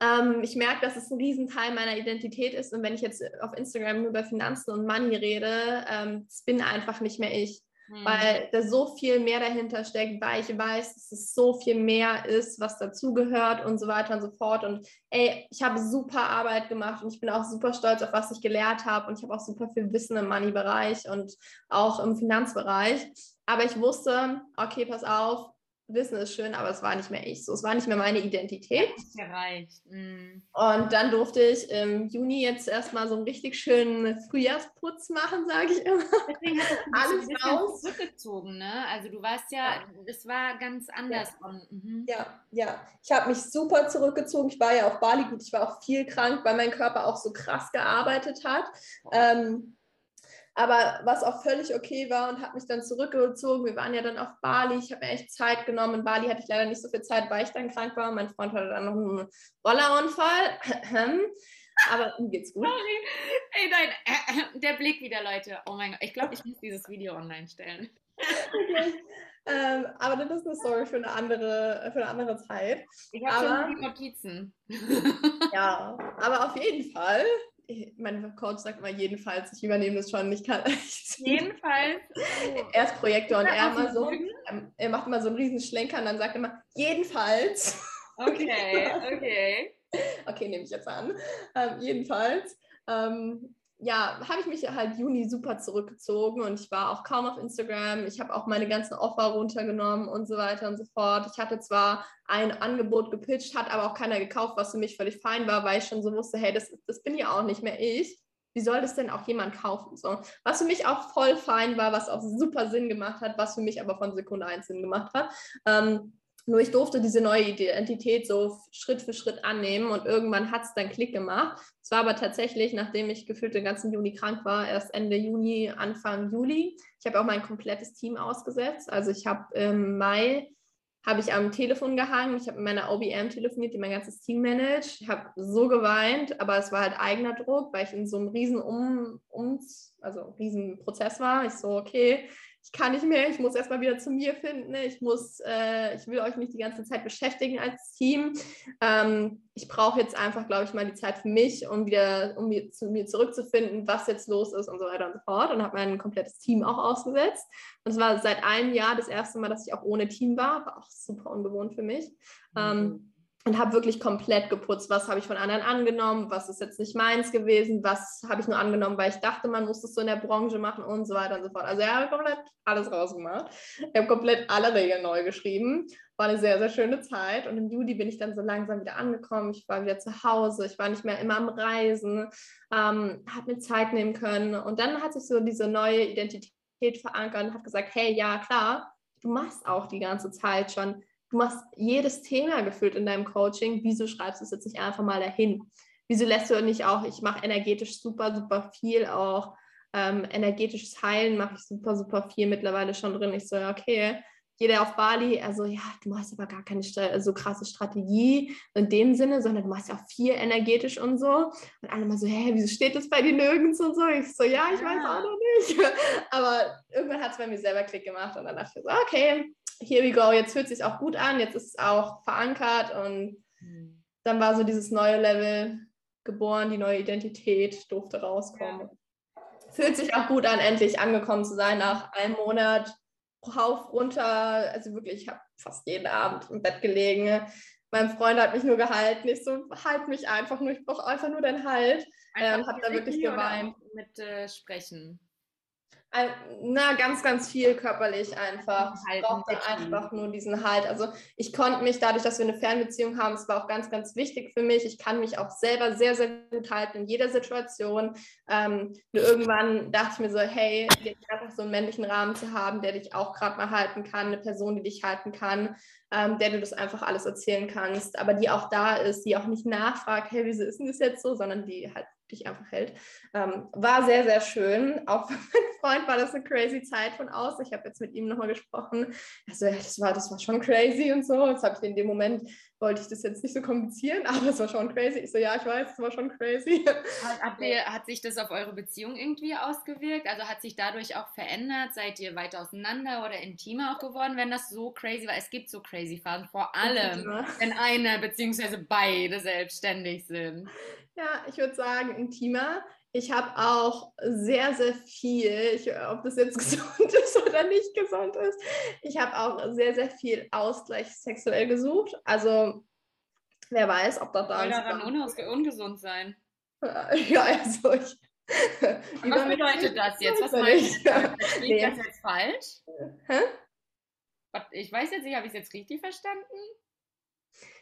ähm, ich merke, dass es ein Riesenteil meiner Identität ist. Und wenn ich jetzt auf Instagram über Finanzen und Money rede, ähm, bin einfach nicht mehr ich. Mhm. weil da so viel mehr dahinter steckt, weil ich weiß, dass es so viel mehr ist, was dazugehört und so weiter und so fort. Und ey, ich habe super Arbeit gemacht und ich bin auch super stolz auf was ich gelernt habe und ich habe auch super viel Wissen im Money-Bereich und auch im Finanzbereich. Aber ich wusste, okay, pass auf, Wissen ist schön, aber es war nicht mehr ich. So, es war nicht mehr meine Identität. Gereicht. Mm. Und dann durfte ich im Juni jetzt erstmal so einen richtig schönen Frühjahrsputz machen, sage ich immer. Deswegen hat Alles ein raus. zurückgezogen, ne? Also du warst ja, es war ganz anders. Ja, mhm. ja, ja. Ich habe mich super zurückgezogen. Ich war ja auf Bali gut. Ich war auch viel krank, weil mein Körper auch so krass gearbeitet hat. Ähm, aber was auch völlig okay war und habe mich dann zurückgezogen. Wir waren ja dann auf Bali. Ich habe mir echt Zeit genommen. In Bali hatte ich leider nicht so viel Zeit, weil ich dann krank war. Mein Freund hatte dann noch einen Rollerunfall. Aber ihm geht's gut. Sorry. Ey, nein, der Blick wieder, Leute. Oh mein Gott, ich glaube, ich muss dieses Video online stellen. Okay. Ähm, aber das ist eine Story für eine andere, für eine andere Zeit. Ich habe schon die Notizen. ja, aber auf jeden Fall mein Coach sagt immer jedenfalls, ich übernehme das schon, ich kann Jedenfalls. er ist Projektor und er immer so, er macht immer so einen riesen Schlenker und dann sagt er immer, jedenfalls. Okay, okay. okay, nehme ich jetzt an. Ähm, jedenfalls. Ähm, ja, habe ich mich halt Juni super zurückgezogen und ich war auch kaum auf Instagram. Ich habe auch meine ganzen Offer runtergenommen und so weiter und so fort. Ich hatte zwar ein Angebot gepitcht, hat aber auch keiner gekauft, was für mich völlig fein war, weil ich schon so wusste, hey, das, das bin ja auch nicht mehr ich. Wie soll das denn auch jemand kaufen? So, was für mich auch voll fein war, was auch super Sinn gemacht hat, was für mich aber von Sekunde eins Sinn gemacht hat. Ähm, nur ich durfte diese neue Identität so Schritt für Schritt annehmen und irgendwann hat es dann Klick gemacht. Es war aber tatsächlich, nachdem ich gefühlt den ganzen Juni krank war, erst Ende Juni, Anfang Juli. Ich habe auch mein komplettes Team ausgesetzt. Also ich habe im Mai habe ich am Telefon gehangen. Ich habe mit meiner OBM telefoniert, die mein ganzes Team managt. Ich habe so geweint, aber es war halt eigener Druck, weil ich in so einem riesen um, um also riesen Prozess war. Ich so, okay, ich kann nicht mehr, ich muss erstmal wieder zu mir finden, ich muss, äh, ich will euch nicht die ganze Zeit beschäftigen als Team. Ähm, ich brauche jetzt einfach, glaube ich, mal die Zeit für mich, um wieder, um mir, zu mir zurückzufinden, was jetzt los ist und so weiter und so fort. Und habe mein komplettes Team auch ausgesetzt. Und es war seit einem Jahr das erste Mal, dass ich auch ohne Team war, war auch super ungewohnt für mich. Mhm. Ähm, und habe wirklich komplett geputzt. Was habe ich von anderen angenommen? Was ist jetzt nicht meins gewesen? Was habe ich nur angenommen, weil ich dachte, man muss das so in der Branche machen und so weiter und so fort. Also er hat komplett alles rausgemacht. Ich habe komplett alle Regeln neu geschrieben. War eine sehr, sehr schöne Zeit. Und im Juli bin ich dann so langsam wieder angekommen. Ich war wieder zu Hause. Ich war nicht mehr immer am Reisen. Ähm, habe mir Zeit nehmen können. Und dann hat sich so diese neue Identität verankert und hat gesagt, hey, ja, klar, du machst auch die ganze Zeit schon du machst jedes Thema gefühlt in deinem Coaching. Wieso schreibst du es jetzt nicht einfach mal dahin? Wieso lässt du nicht auch, ich mache energetisch super, super viel auch. Ähm, energetisches Heilen mache ich super, super viel mittlerweile schon drin. Ich so, okay, jeder auf Bali, also ja, du machst aber gar keine so krasse Strategie in dem Sinne, sondern du machst ja auch viel energetisch und so. Und alle mal so, hä, wieso steht das bei dir nirgends und so? Ich so, ja, ich weiß auch noch nicht. Aber irgendwann hat es bei mir selber Klick gemacht und dann dachte ich so, okay, here we go, jetzt fühlt es sich auch gut an, jetzt ist es auch verankert und mhm. dann war so dieses neue Level geboren, die neue Identität durfte rauskommen. Ja. Fühlt sich auch gut an, endlich angekommen zu sein nach einem Monat rauf, runter, also wirklich, ich habe fast jeden Abend im Bett gelegen. Mein Freund hat mich nur gehalten. Ich so, halt mich einfach nur, ich brauche einfach nur den Halt. Einfach ähm, habe da wirklich geweint. Mit äh, Sprechen na, ganz, ganz viel körperlich einfach. Ich brauchte einfach nur diesen Halt. Also ich konnte mich dadurch, dass wir eine Fernbeziehung haben, es war auch ganz, ganz wichtig für mich. Ich kann mich auch selber sehr, sehr gut halten in jeder Situation. Ähm, irgendwann dachte ich mir so, hey, einfach so einen männlichen Rahmen zu haben, der dich auch gerade mal halten kann, eine Person, die dich halten kann, ähm, der du das einfach alles erzählen kannst, aber die auch da ist, die auch nicht nachfragt, hey, wieso ist denn das jetzt so, sondern die halt dich einfach hält. Ähm, war sehr, sehr schön. Auch für meinen Freund war das eine crazy Zeit von aus. Ich habe jetzt mit ihm nochmal gesprochen. Also ja, das war, das war schon crazy und so. Jetzt habe ich in dem Moment, wollte ich das jetzt nicht so kommunizieren, aber es war schon crazy. Ich so, ja, ich weiß, es war schon crazy. Hat, ihr, hat sich das auf eure Beziehung irgendwie ausgewirkt? Also hat sich dadurch auch verändert? Seid ihr weiter auseinander oder intimer auch geworden, wenn das so crazy war? Es gibt so crazy Phasen, vor allem, wenn eine bzw. beide selbstständig sind. Ja, ich würde sagen, intimer. Ich habe auch sehr, sehr viel, ich, ob das jetzt gesund ist oder nicht gesund ist, ich habe auch sehr, sehr viel Ausgleich sexuell gesucht. Also wer weiß, ob das da Soll daran ungesund sein? Ja, also ich. was bedeutet das jetzt? Was meinst du? Nee. das jetzt falsch? Hä? Ich weiß jetzt nicht, habe ich es jetzt richtig verstanden?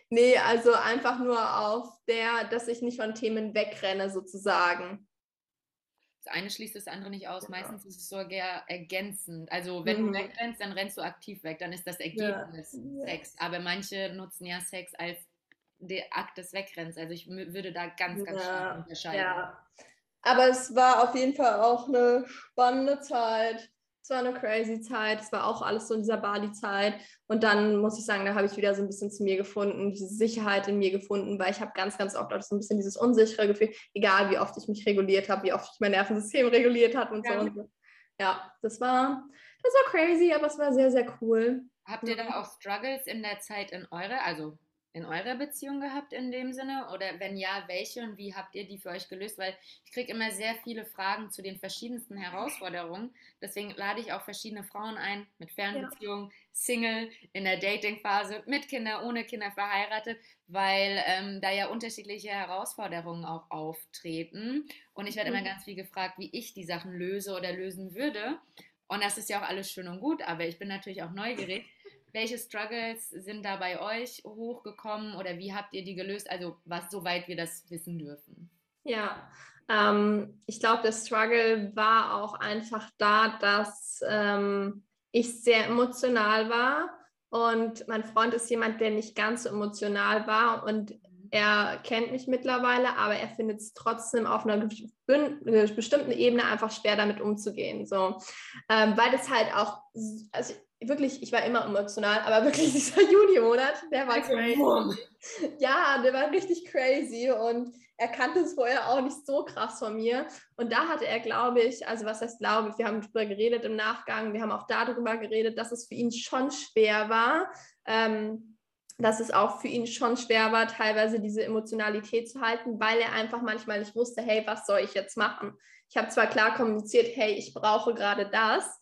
Nee, also einfach nur auf der, dass ich nicht von Themen wegrenne, sozusagen. Das eine schließt das andere nicht aus. Ja. Meistens ist es sogar ergänzend. Also wenn mhm. du wegrennst, dann rennst du aktiv weg. Dann ist das Ergebnis ja. Sex. Aber manche nutzen ja Sex als der Akt des Wegrenns. Also ich würde da ganz, ganz ja. stark unterscheiden. Ja. Aber es war auf jeden Fall auch eine spannende Zeit. Es war eine crazy Zeit. Es war auch alles so in dieser Bali-Zeit. Und dann muss ich sagen, da habe ich wieder so ein bisschen zu mir gefunden, diese Sicherheit in mir gefunden, weil ich habe ganz, ganz oft auch so ein bisschen dieses unsichere Gefühl, egal wie oft ich mich reguliert habe, wie oft ich mein Nervensystem reguliert habe und ja. so und so. Ja, das war, das war crazy, aber es war sehr, sehr cool. Habt ihr da auch Struggles in der Zeit in eurer, also in eurer Beziehung gehabt in dem Sinne? Oder wenn ja, welche und wie habt ihr die für euch gelöst? Weil ich kriege immer sehr viele Fragen zu den verschiedensten Herausforderungen. Deswegen lade ich auch verschiedene Frauen ein, mit Fernbeziehungen, ja. Single, in der Datingphase, mit Kindern, ohne Kinder verheiratet, weil ähm, da ja unterschiedliche Herausforderungen auch auftreten. Und ich werde mhm. immer ganz viel gefragt, wie ich die Sachen löse oder lösen würde. Und das ist ja auch alles schön und gut, aber ich bin natürlich auch neugierig welche Struggles sind da bei euch hochgekommen oder wie habt ihr die gelöst? Also was, soweit wir das wissen dürfen. Ja, ähm, ich glaube, der Struggle war auch einfach da, dass ähm, ich sehr emotional war und mein Freund ist jemand, der nicht ganz so emotional war und er kennt mich mittlerweile, aber er findet es trotzdem auf einer bestimmten Ebene einfach schwer, damit umzugehen. So, ähm, weil das halt auch, also wirklich, ich war immer emotional, aber wirklich dieser Juni-Monat, der war crazy. Ja, der war richtig crazy und er kannte es vorher auch nicht so krass von mir. Und da hatte er, glaube ich, also was heißt glaube ich, wir haben darüber geredet im Nachgang, wir haben auch darüber geredet, dass es für ihn schon schwer war. Ähm, dass es auch für ihn schon schwer war, teilweise diese Emotionalität zu halten, weil er einfach manchmal nicht wusste, hey, was soll ich jetzt machen? Ich habe zwar klar kommuniziert, hey, ich brauche gerade das,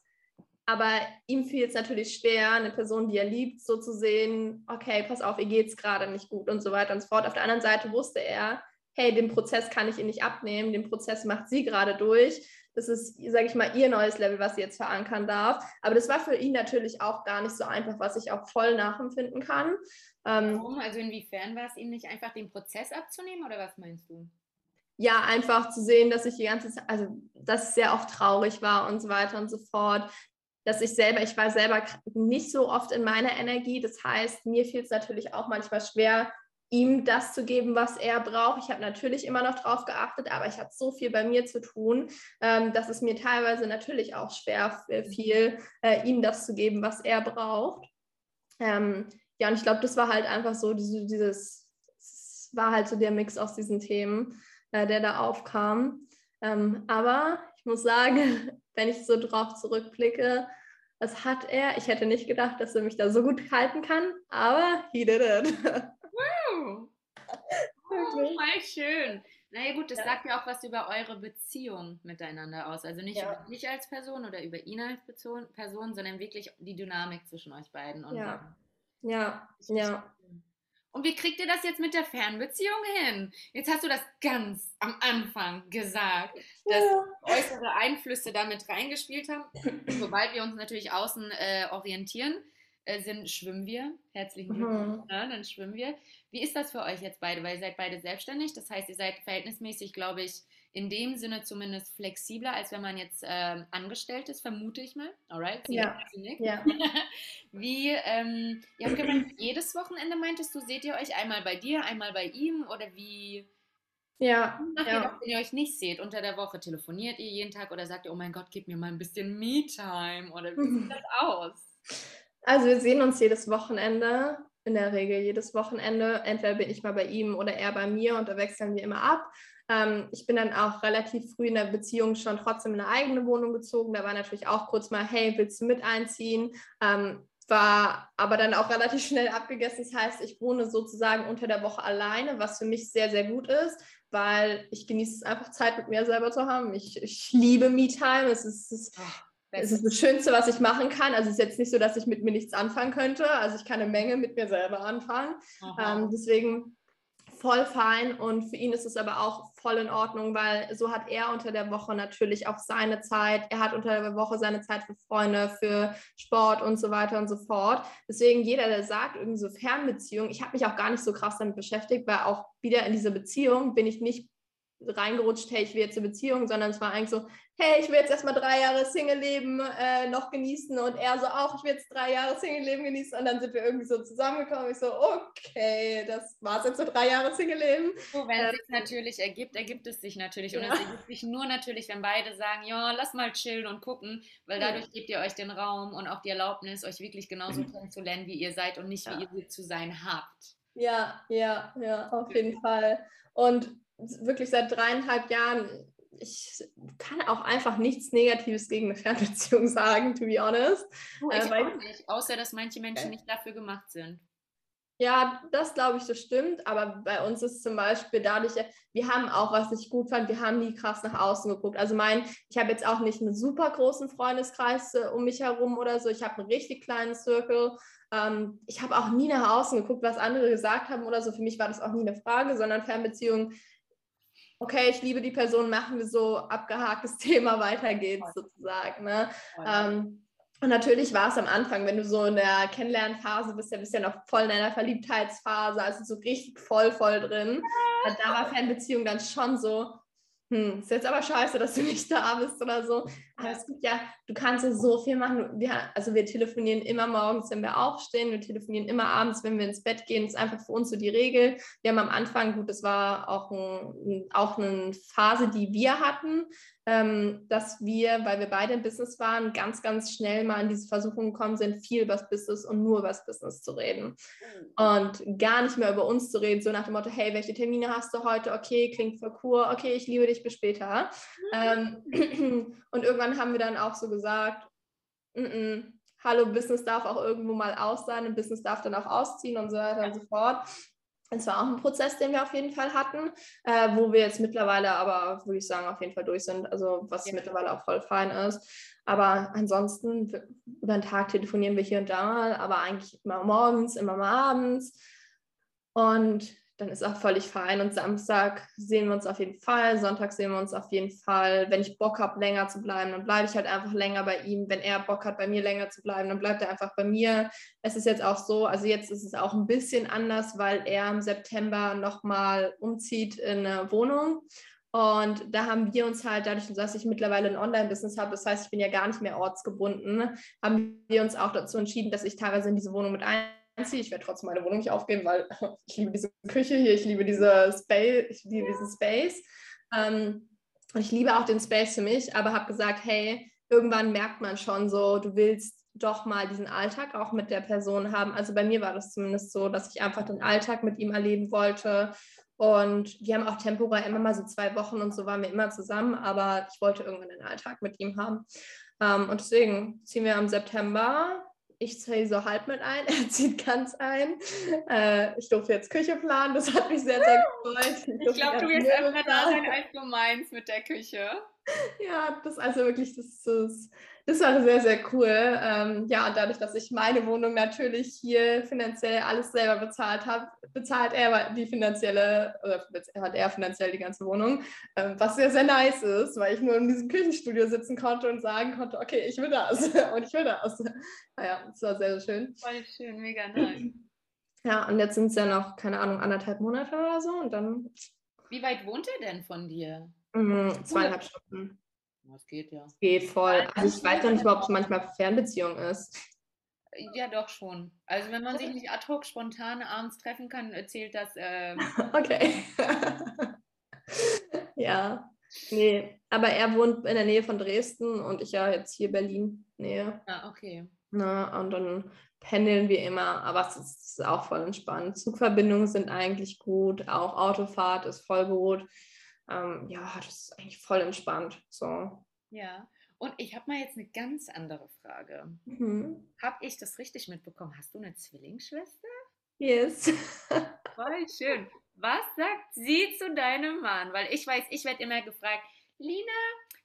aber ihm fiel es natürlich schwer, eine Person, die er liebt, so zu sehen, okay, pass auf, ihr geht es gerade nicht gut und so weiter und so fort. Auf der anderen Seite wusste er, hey, den Prozess kann ich ihr nicht abnehmen, den Prozess macht sie gerade durch. Das ist, sage ich mal, ihr neues Level, was sie jetzt verankern darf. Aber das war für ihn natürlich auch gar nicht so einfach, was ich auch voll nachempfinden kann. Ähm, Warum? Also inwiefern war es ihm nicht einfach, den Prozess abzunehmen oder was meinst du? ja, einfach zu sehen, dass ich die ganze Zeit, also dass es sehr oft traurig war und so weiter und so fort, dass ich selber, ich war selber nicht so oft in meiner Energie. Das heißt, mir fiel es natürlich auch manchmal schwer, ihm das zu geben, was er braucht. Ich habe natürlich immer noch drauf geachtet, aber ich hatte so viel bei mir zu tun, ähm, dass es mir teilweise natürlich auch schwer fiel, äh, ihm das zu geben, was er braucht. Ähm, ja, und ich glaube, das war halt einfach so diese, dieses, war halt so der Mix aus diesen Themen, äh, der da aufkam. Ähm, aber ich muss sagen, wenn ich so drauf zurückblicke, was hat er? Ich hätte nicht gedacht, dass er mich da so gut halten kann, aber he did it. Wow. Oh, voll schön. Naja gut, das ja. sagt ja auch was über eure Beziehung miteinander aus. Also nicht ja. über dich als Person oder über ihn als Person, sondern wirklich die Dynamik zwischen euch beiden. Und ja, ja, ja. Und wie kriegt ihr das jetzt mit der Fernbeziehung hin? Jetzt hast du das ganz am Anfang gesagt, dass ja. äußere Einflüsse damit reingespielt haben. Sobald wir uns natürlich außen äh, orientieren, äh, sind, schwimmen wir. Herzlichen mhm. Glückwunsch, mhm. ja, dann schwimmen wir. Wie ist das für euch jetzt beide? Weil ihr seid beide selbstständig, das heißt, ihr seid verhältnismäßig, glaube ich, in dem Sinne zumindest flexibler, als wenn man jetzt ähm, angestellt ist, vermute ich mal. Alright? Sie ja. ja. Wie, ähm, ihr habt gemeint, jedes Wochenende meintest du, seht ihr euch einmal bei dir, einmal bei ihm oder wie? Ja. Macht ja. ihr das, wenn ihr euch nicht seht unter der Woche? Telefoniert ihr jeden Tag oder sagt ihr, oh mein Gott, gib mir mal ein bisschen Me-Time oder wie sieht das aus? Also wir sehen uns jedes Wochenende, in der Regel jedes Wochenende. Entweder bin ich mal bei ihm oder er bei mir und da wechseln wir immer ab. Ähm, ich bin dann auch relativ früh in der Beziehung schon trotzdem in eine eigene Wohnung gezogen. Da war natürlich auch kurz mal, hey, willst du mit einziehen? Ähm, war aber dann auch relativ schnell abgegessen. Das heißt, ich wohne sozusagen unter der Woche alleine, was für mich sehr, sehr gut ist, weil ich genieße es einfach Zeit mit mir selber zu haben. Ich, ich liebe Me-Time. Es ist, es, ist, es ist das Schönste, was ich machen kann. Also es ist jetzt nicht so, dass ich mit mir nichts anfangen könnte. Also ich kann eine Menge mit mir selber anfangen. Ähm, deswegen voll fein und für ihn ist es aber auch voll in Ordnung, weil so hat er unter der Woche natürlich auch seine Zeit. Er hat unter der Woche seine Zeit für Freunde, für Sport und so weiter und so fort. Deswegen jeder, der sagt, irgendwie so Fernbeziehung, ich habe mich auch gar nicht so krass damit beschäftigt, weil auch wieder in dieser Beziehung bin ich nicht reingerutscht, hey, ich will jetzt eine Beziehung, sondern es war eigentlich so, hey, ich will jetzt erstmal drei Jahre Single-Leben äh, noch genießen und er so auch, ich will jetzt drei Jahre Single-Leben genießen und dann sind wir irgendwie so zusammengekommen. Ich so, okay, das war es jetzt so drei Jahre Single-Leben. So, wenn es sich natürlich ergibt, ergibt es sich natürlich und ja. es ergibt sich nur natürlich, wenn beide sagen, ja, lass mal chillen und gucken, weil dadurch ja. gebt ihr euch den Raum und auch die Erlaubnis, euch wirklich genauso mhm. kennenzulernen, wie ihr seid und nicht, wie ihr zu sein habt. Ja, ja, ja, auf jeden Fall. Und wirklich seit dreieinhalb Jahren, ich kann auch einfach nichts Negatives gegen eine Fernbeziehung sagen, to be honest. Oh, ich äh, weil, auch nicht, außer dass manche Menschen nicht dafür gemacht sind. Ja, das glaube ich, das stimmt. Aber bei uns ist zum Beispiel dadurch, wir haben auch, was ich gut fand, wir haben nie krass nach außen geguckt. Also mein, ich habe jetzt auch nicht einen super großen Freundeskreis äh, um mich herum oder so. Ich habe einen richtig kleinen Circle. Ähm, ich habe auch nie nach außen geguckt, was andere gesagt haben oder so. Für mich war das auch nie eine Frage, sondern Fernbeziehungen okay, ich liebe die Person, machen wir so, abgehaktes Thema, weiter geht's sozusagen. Ne? Ähm, und natürlich war es am Anfang, wenn du so in der Kennenlernphase bist, ja bist ja noch voll in einer Verliebtheitsphase, also so richtig voll, voll drin. Da war Fernbeziehung dann schon so, hm, ist jetzt aber scheiße, dass du nicht da bist oder so. Aber es gibt ja, du kannst ja so viel machen. Wir, also wir telefonieren immer morgens, wenn wir aufstehen, wir telefonieren immer abends, wenn wir ins Bett gehen. Das ist einfach für uns so die Regel. Wir haben am Anfang, gut, das war auch, ein, auch eine Phase, die wir hatten, ähm, dass wir, weil wir beide im Business waren, ganz, ganz schnell mal in diese Versuchung gekommen sind, viel über das Business und nur über das Business zu reden. Mhm. Und gar nicht mehr über uns zu reden, so nach dem Motto, hey, welche Termine hast du heute? Okay, klingt voll cool. Okay, ich liebe dich, bis später. Mhm. Ähm, und irgendwann haben wir dann auch so gesagt, N -n, hallo, Business darf auch irgendwo mal aus sein und Business darf dann auch ausziehen und so weiter und so fort. Es war auch ein Prozess, den wir auf jeden Fall hatten, äh, wo wir jetzt mittlerweile aber, würde ich sagen, auf jeden Fall durch sind. Also was ja. mittlerweile auch voll fein ist. Aber ansonsten, über den Tag telefonieren wir hier und da mal, aber eigentlich immer morgens, immer mal abends. Und dann ist auch völlig fein. Und Samstag sehen wir uns auf jeden Fall, Sonntag sehen wir uns auf jeden Fall. Wenn ich Bock habe, länger zu bleiben, dann bleibe ich halt einfach länger bei ihm. Wenn er Bock hat, bei mir länger zu bleiben, dann bleibt er einfach bei mir. Es ist jetzt auch so, also jetzt ist es auch ein bisschen anders, weil er im September nochmal umzieht in eine Wohnung. Und da haben wir uns halt, dadurch, dass ich mittlerweile ein Online-Business habe, das heißt, ich bin ja gar nicht mehr ortsgebunden, haben wir uns auch dazu entschieden, dass ich teilweise in diese Wohnung mit ein anziehe. Ich werde trotzdem meine Wohnung nicht aufgeben, weil ich liebe diese Küche hier, ich liebe diese Space, ich liebe diesen Space. Ähm, und ich liebe auch den Space für mich, aber habe gesagt, hey, irgendwann merkt man schon so, du willst doch mal diesen Alltag auch mit der Person haben. Also bei mir war das zumindest so, dass ich einfach den Alltag mit ihm erleben wollte. Und wir haben auch temporär immer mal so zwei Wochen und so waren wir immer zusammen, aber ich wollte irgendwann den Alltag mit ihm haben. Ähm, und deswegen ziehen wir am September ich ziehe so halb mit ein, er zieht ganz ein. Äh, ich durfte jetzt Küche planen, das hat mich sehr, sehr gefreut. Ich, ich glaube, du wirst öfter da sein, als du meinst mit der Küche. Ja, das also wirklich, das, das, das war sehr, sehr cool. Ähm, ja, und dadurch, dass ich meine Wohnung natürlich hier finanziell alles selber bezahlt habe, bezahlt er die finanzielle, oder hat er finanziell die ganze Wohnung, ähm, was sehr, sehr nice ist, weil ich nur in diesem Küchenstudio sitzen konnte und sagen konnte, okay, ich will das und ich will das. Naja, das war sehr, sehr schön. Voll schön, mega nice. Ja, und jetzt sind es ja noch, keine Ahnung, anderthalb Monate oder so und dann. Wie weit wohnt er denn von dir? Mhm, zweieinhalb Stunden. Das geht ja. Das geht voll. Also ich weiß noch nicht, ob es manchmal Fernbeziehung ist. Ja, doch schon. Also wenn man sich nicht ad hoc spontan abends treffen kann, erzählt das. Ähm okay. ja. Nee, aber er wohnt in der Nähe von Dresden und ich ja jetzt hier Berlin Nähe. Ah, okay. Na, und dann pendeln wir immer, aber es ist auch voll entspannt. Zugverbindungen sind eigentlich gut, auch Autofahrt ist voll gut ähm, ja, das ist eigentlich voll entspannt. So. Ja. Und ich habe mal jetzt eine ganz andere Frage. Mhm. Habe ich das richtig mitbekommen? Hast du eine Zwillingsschwester? Yes. Voll schön. Was sagt sie zu deinem Mann? Weil ich weiß, ich werde immer gefragt, Lina,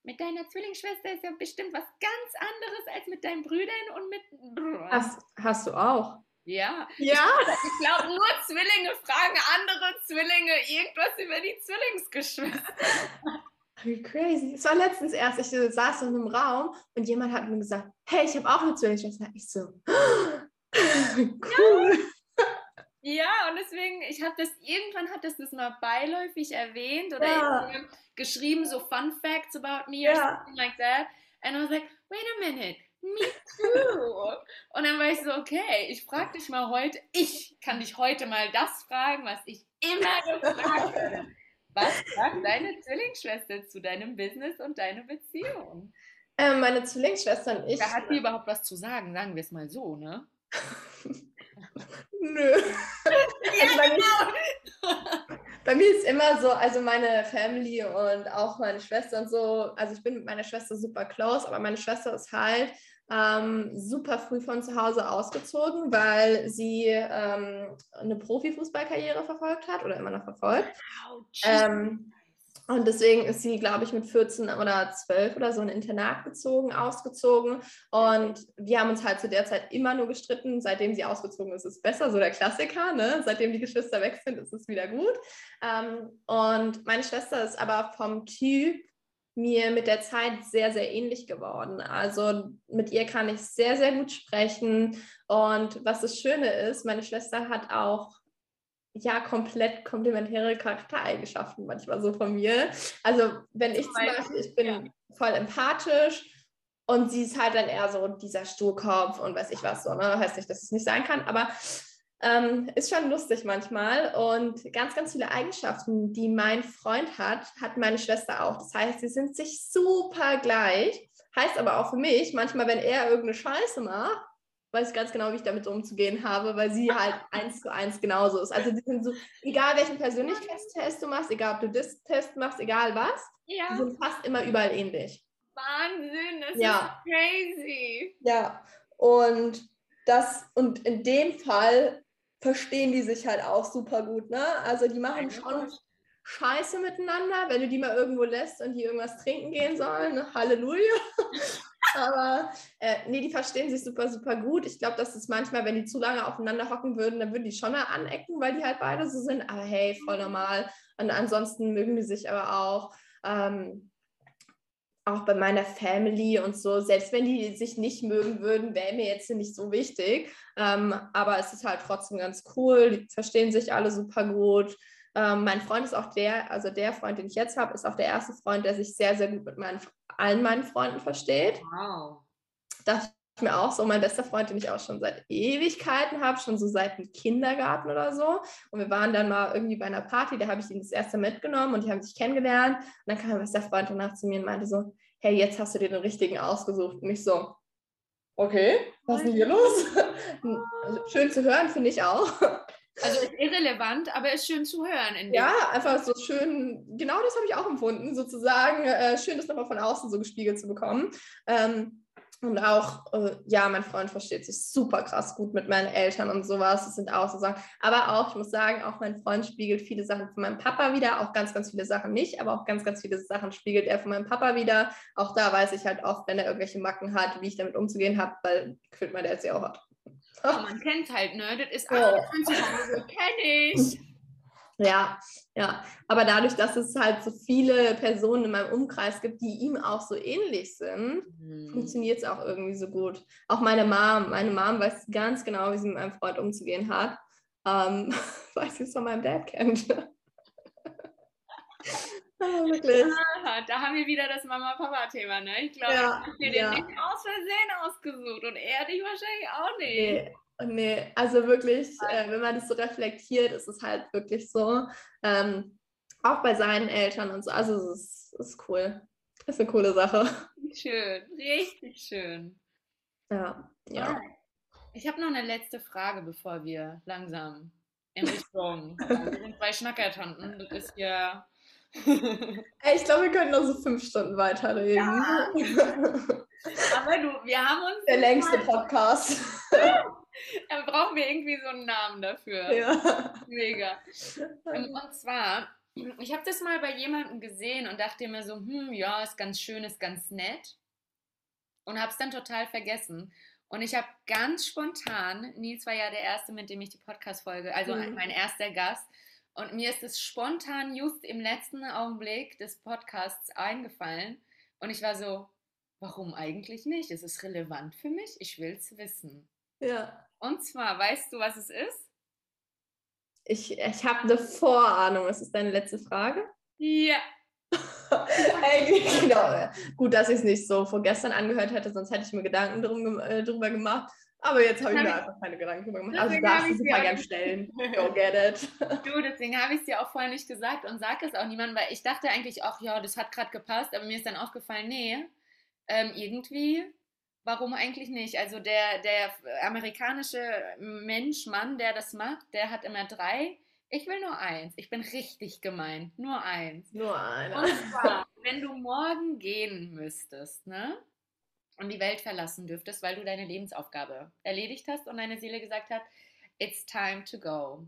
mit deiner Zwillingsschwester ist ja bestimmt was ganz anderes als mit deinen Brüdern und mit. Hast, hast du auch? Ja. Ja. Ich, glaube, nur Zwillinge fragen andere Zwillinge irgendwas über die Zwillingsgeschwister. Wie crazy. Es war letztens erst, ich saß in einem Raum und jemand hat mir gesagt, hey, ich habe auch eine Zwillingsschwester. Ich so, cool. Ja. Ja, und deswegen, ich habe das, irgendwann hat das das mal beiläufig erwähnt oder ja. geschrieben, so Fun Facts about me or something like that. And I was like, wait a minute, me too. und dann war ich so, okay, ich frage dich mal heute, ich kann dich heute mal das fragen, was ich immer gefragt habe. Was sagt deine Zwillingsschwester zu deinem Business und deiner Beziehung? Ähm, meine Zwillingsschwester und ich. Da hat sie überhaupt was zu sagen, sagen wir es mal so, ne? Nö. Ja, also genau. Bei, mir, ist immer so, also meine Family und auch meine Schwester und so, also ich bin mit meiner Schwester super close, aber meine Schwester ist halt ähm, super früh von zu Hause ausgezogen, weil sie ähm, eine Profifußballkarriere verfolgt hat oder immer noch verfolgt. Ähm, und deswegen ist sie, glaube ich, mit 14 oder 12 oder so ein Internat gezogen, ausgezogen. Und wir haben uns halt zu der Zeit immer nur gestritten. Seitdem sie ausgezogen ist, ist es besser, so der Klassiker. Ne? Seitdem die Geschwister weg sind, ist es wieder gut. Ähm, und meine Schwester ist aber vom Typ mir mit der Zeit sehr, sehr ähnlich geworden. Also mit ihr kann ich sehr, sehr gut sprechen. Und was das Schöne ist, meine Schwester hat auch ja komplett komplementäre Charaktereigenschaften manchmal so von mir. Also wenn ich zum Beispiel, ich bin ja. voll empathisch und sie ist halt dann eher so dieser Sturkopf und weiß ich was so, ne? Heißt nicht, dass es nicht sein kann, aber ähm, ist schon lustig manchmal und ganz, ganz viele Eigenschaften, die mein Freund hat, hat meine Schwester auch. Das heißt, sie sind sich super gleich. Heißt aber auch für mich, manchmal, wenn er irgendeine Scheiße macht, weiß ich ganz genau, wie ich damit umzugehen habe, weil sie halt eins zu eins genauso ist. Also die sind so, egal welchen Persönlichkeitstest du machst, egal ob du Disk-Test machst, egal was, ja. die sind fast immer überall ähnlich. Wahnsinn, das ja. ist crazy. Ja, und das, und in dem Fall verstehen die sich halt auch super gut, ne? Also die machen schon Scheiße miteinander, wenn du die mal irgendwo lässt und die irgendwas trinken gehen sollen? Halleluja. Aber äh, nee, die verstehen sich super, super gut. Ich glaube, dass es manchmal, wenn die zu lange aufeinander hocken würden, dann würden die schon mal anecken, weil die halt beide so sind. Aber hey, voll normal. Und ansonsten mögen die sich aber auch. Ähm, auch bei meiner Family und so, selbst wenn die sich nicht mögen würden, wäre mir jetzt nicht so wichtig. Ähm, aber es ist halt trotzdem ganz cool. Die verstehen sich alle super gut. Ähm, mein Freund ist auch der, also der Freund, den ich jetzt habe, ist auch der erste Freund, der sich sehr, sehr gut mit meinen allen meinen Freunden versteht. Wow. Das ist mir auch so mein bester Freund, den ich auch schon seit Ewigkeiten habe, schon so seit dem Kindergarten oder so. Und wir waren dann mal irgendwie bei einer Party, da habe ich ihn das erste Mal und die haben sich kennengelernt. Und dann kam mein bester Freund danach zu mir und meinte so, hey, jetzt hast du dir den richtigen ausgesucht. Und ich so, okay, was ist denn hier los? Schön zu hören, finde ich auch. Also ist irrelevant, aber ist schön zu hören. ja, einfach so schön, genau das habe ich auch empfunden, sozusagen. Äh, schön, das nochmal von außen so gespiegelt zu bekommen. Ähm, und auch, äh, ja, mein Freund versteht sich super krass gut mit meinen Eltern und sowas. Das sind auch so Sachen. Aber auch, ich muss sagen, auch mein Freund spiegelt viele Sachen von meinem Papa wieder. Auch ganz, ganz viele Sachen nicht, aber auch ganz, ganz viele Sachen spiegelt er von meinem Papa wieder. Auch da weiß ich halt oft, wenn er irgendwelche Macken hat, wie ich damit umzugehen habe, weil gefühlt mein Dad sie auch hat. Oh, man kennt halt, ne? Das ist alles oh. von zu Hause, kenne ich. Ja, ja. Aber dadurch, dass es halt so viele Personen in meinem Umkreis gibt, die ihm auch so ähnlich sind, mhm. funktioniert es auch irgendwie so gut. Auch meine Mom. Meine Mom weiß ganz genau, wie sie mit meinem Freund umzugehen hat. Ähm, weil sie es von meinem Dad kennt. Wirklich. Ja, da haben wir wieder das Mama-Papa-Thema, ne? Ich glaube, ja, ich habe dir ja. den nicht aus Versehen ausgesucht und er dich wahrscheinlich auch nicht. Nee. Nee, also wirklich, äh, wenn man das so reflektiert, ist es halt wirklich so. Ähm, auch bei seinen Eltern und so. Also es ist, ist cool. Ist eine coole Sache. Schön, richtig schön. Ja, ja. Ich habe noch eine letzte Frage, bevor wir langsam in Richtung. wir sind zwei Schnackertanten. Das ist ja ich glaube, wir können noch so fünf Stunden weiterreden. Ja. Aber du, wir haben uns. Der längste Podcast. Da brauchen wir irgendwie so einen Namen dafür. Ja. Mega. Und zwar, ich habe das mal bei jemandem gesehen und dachte mir so, hm, ja, ist ganz schön, ist ganz nett. Und habe es dann total vergessen. Und ich habe ganz spontan, Nils war ja der Erste, mit dem ich die Podcast-Folge, also mhm. mein erster Gast, und mir ist es spontan just im letzten Augenblick des Podcasts eingefallen. Und ich war so, warum eigentlich nicht? Ist es relevant für mich? Ich will es wissen. Ja. Und zwar, weißt du, was es ist? Ich, ich habe eine Vorahnung. Ist es deine letzte Frage? Ja. Ey, genau. Gut, dass ich es nicht so vor gestern angehört hätte, sonst hätte ich mir Gedanken drum, äh, drüber gemacht. Aber jetzt habe ich mir einfach keine Gedanken drüber gemacht. Also darfst du super gern stellen. Go get it. Du, deswegen habe ich es dir auch vorher nicht gesagt und sage es auch niemandem, weil ich dachte eigentlich, ach ja, das hat gerade gepasst, aber mir ist dann aufgefallen, nee, ähm, irgendwie warum eigentlich nicht? Also der, der amerikanische Mensch, Mann, der das macht, der hat immer drei. Ich will nur eins. Ich bin richtig gemein. Nur eins. Nur einer. Und zwar, wenn du morgen gehen müsstest, ne? Und die Welt verlassen dürftest, weil du deine Lebensaufgabe erledigt hast und deine Seele gesagt hat, it's time to go.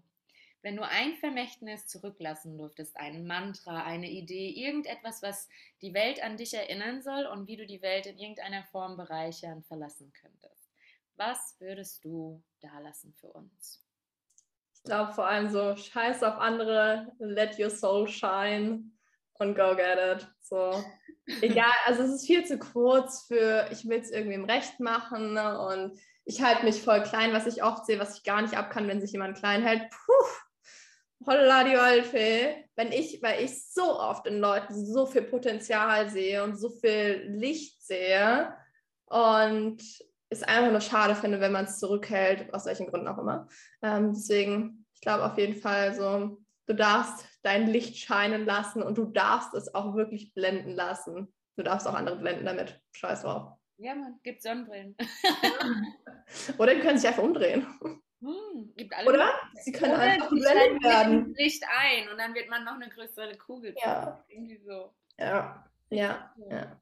Wenn du ein Vermächtnis zurücklassen dürftest, ein Mantra, eine Idee, irgendetwas, was die Welt an dich erinnern soll und wie du die Welt in irgendeiner Form bereichern, verlassen könntest, was würdest du da lassen für uns? Ich glaube vor allem so, scheiß auf andere, let your soul shine und go get it. So. Egal, also es ist viel zu kurz für, ich will es irgendwie im Recht machen ne? und ich halte mich voll klein, was ich oft sehe, was ich gar nicht ab kann, wenn sich jemand klein hält. Puh, holla die Waldfee, wenn ich, weil ich so oft in Leuten so viel Potenzial sehe und so viel Licht sehe und es einfach nur schade finde, wenn man es zurückhält, aus welchen Gründen auch immer. Ähm, deswegen, ich glaube auf jeden Fall so, du darfst dein Licht scheinen lassen und du darfst es auch wirklich blenden lassen. Du darfst auch andere blenden damit. Scheiß drauf. Ja, man, gibt Sonnenbrillen. Oder die können sich einfach umdrehen. Hm, Oder? Sie können Oder einfach geblendet werden. Licht ein und dann wird man noch eine größere Kugel. Ja. Irgendwie so. Ja, ja, ja.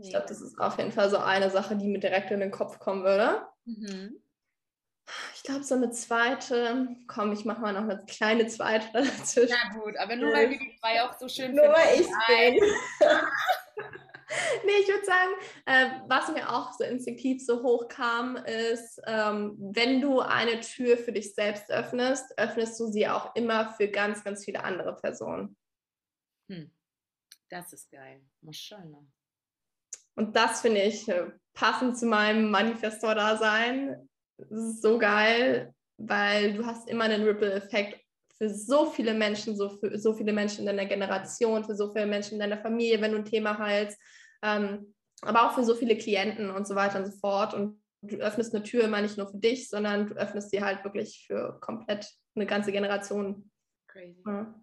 Ich glaube, das ist auf jeden Fall so eine Sache, die mir direkt in den Kopf kommen würde. Mhm. Ich glaube, so eine zweite, komm, ich mache mal noch eine kleine zweite dazwischen. Na gut, aber nur weil wir die zwei auch so schön Nur weil ich bin. nee, ich würde sagen, äh, was mir auch so instinktiv so hochkam, ist, ähm, wenn du eine Tür für dich selbst öffnest, öffnest du sie auch immer für ganz, ganz viele andere Personen. Hm. Das ist geil. Maschallah. Und das finde ich äh, passend zu meinem Manifestor-Dasein. Das ist so geil, weil du hast immer einen Ripple-Effekt für so viele Menschen, so für so viele Menschen in deiner Generation, für so viele Menschen in deiner Familie, wenn du ein Thema heilst, ähm, aber auch für so viele Klienten und so weiter und so fort. Und du öffnest eine Tür immer nicht nur für dich, sondern du öffnest sie halt wirklich für komplett eine ganze Generation. Crazy. Ja.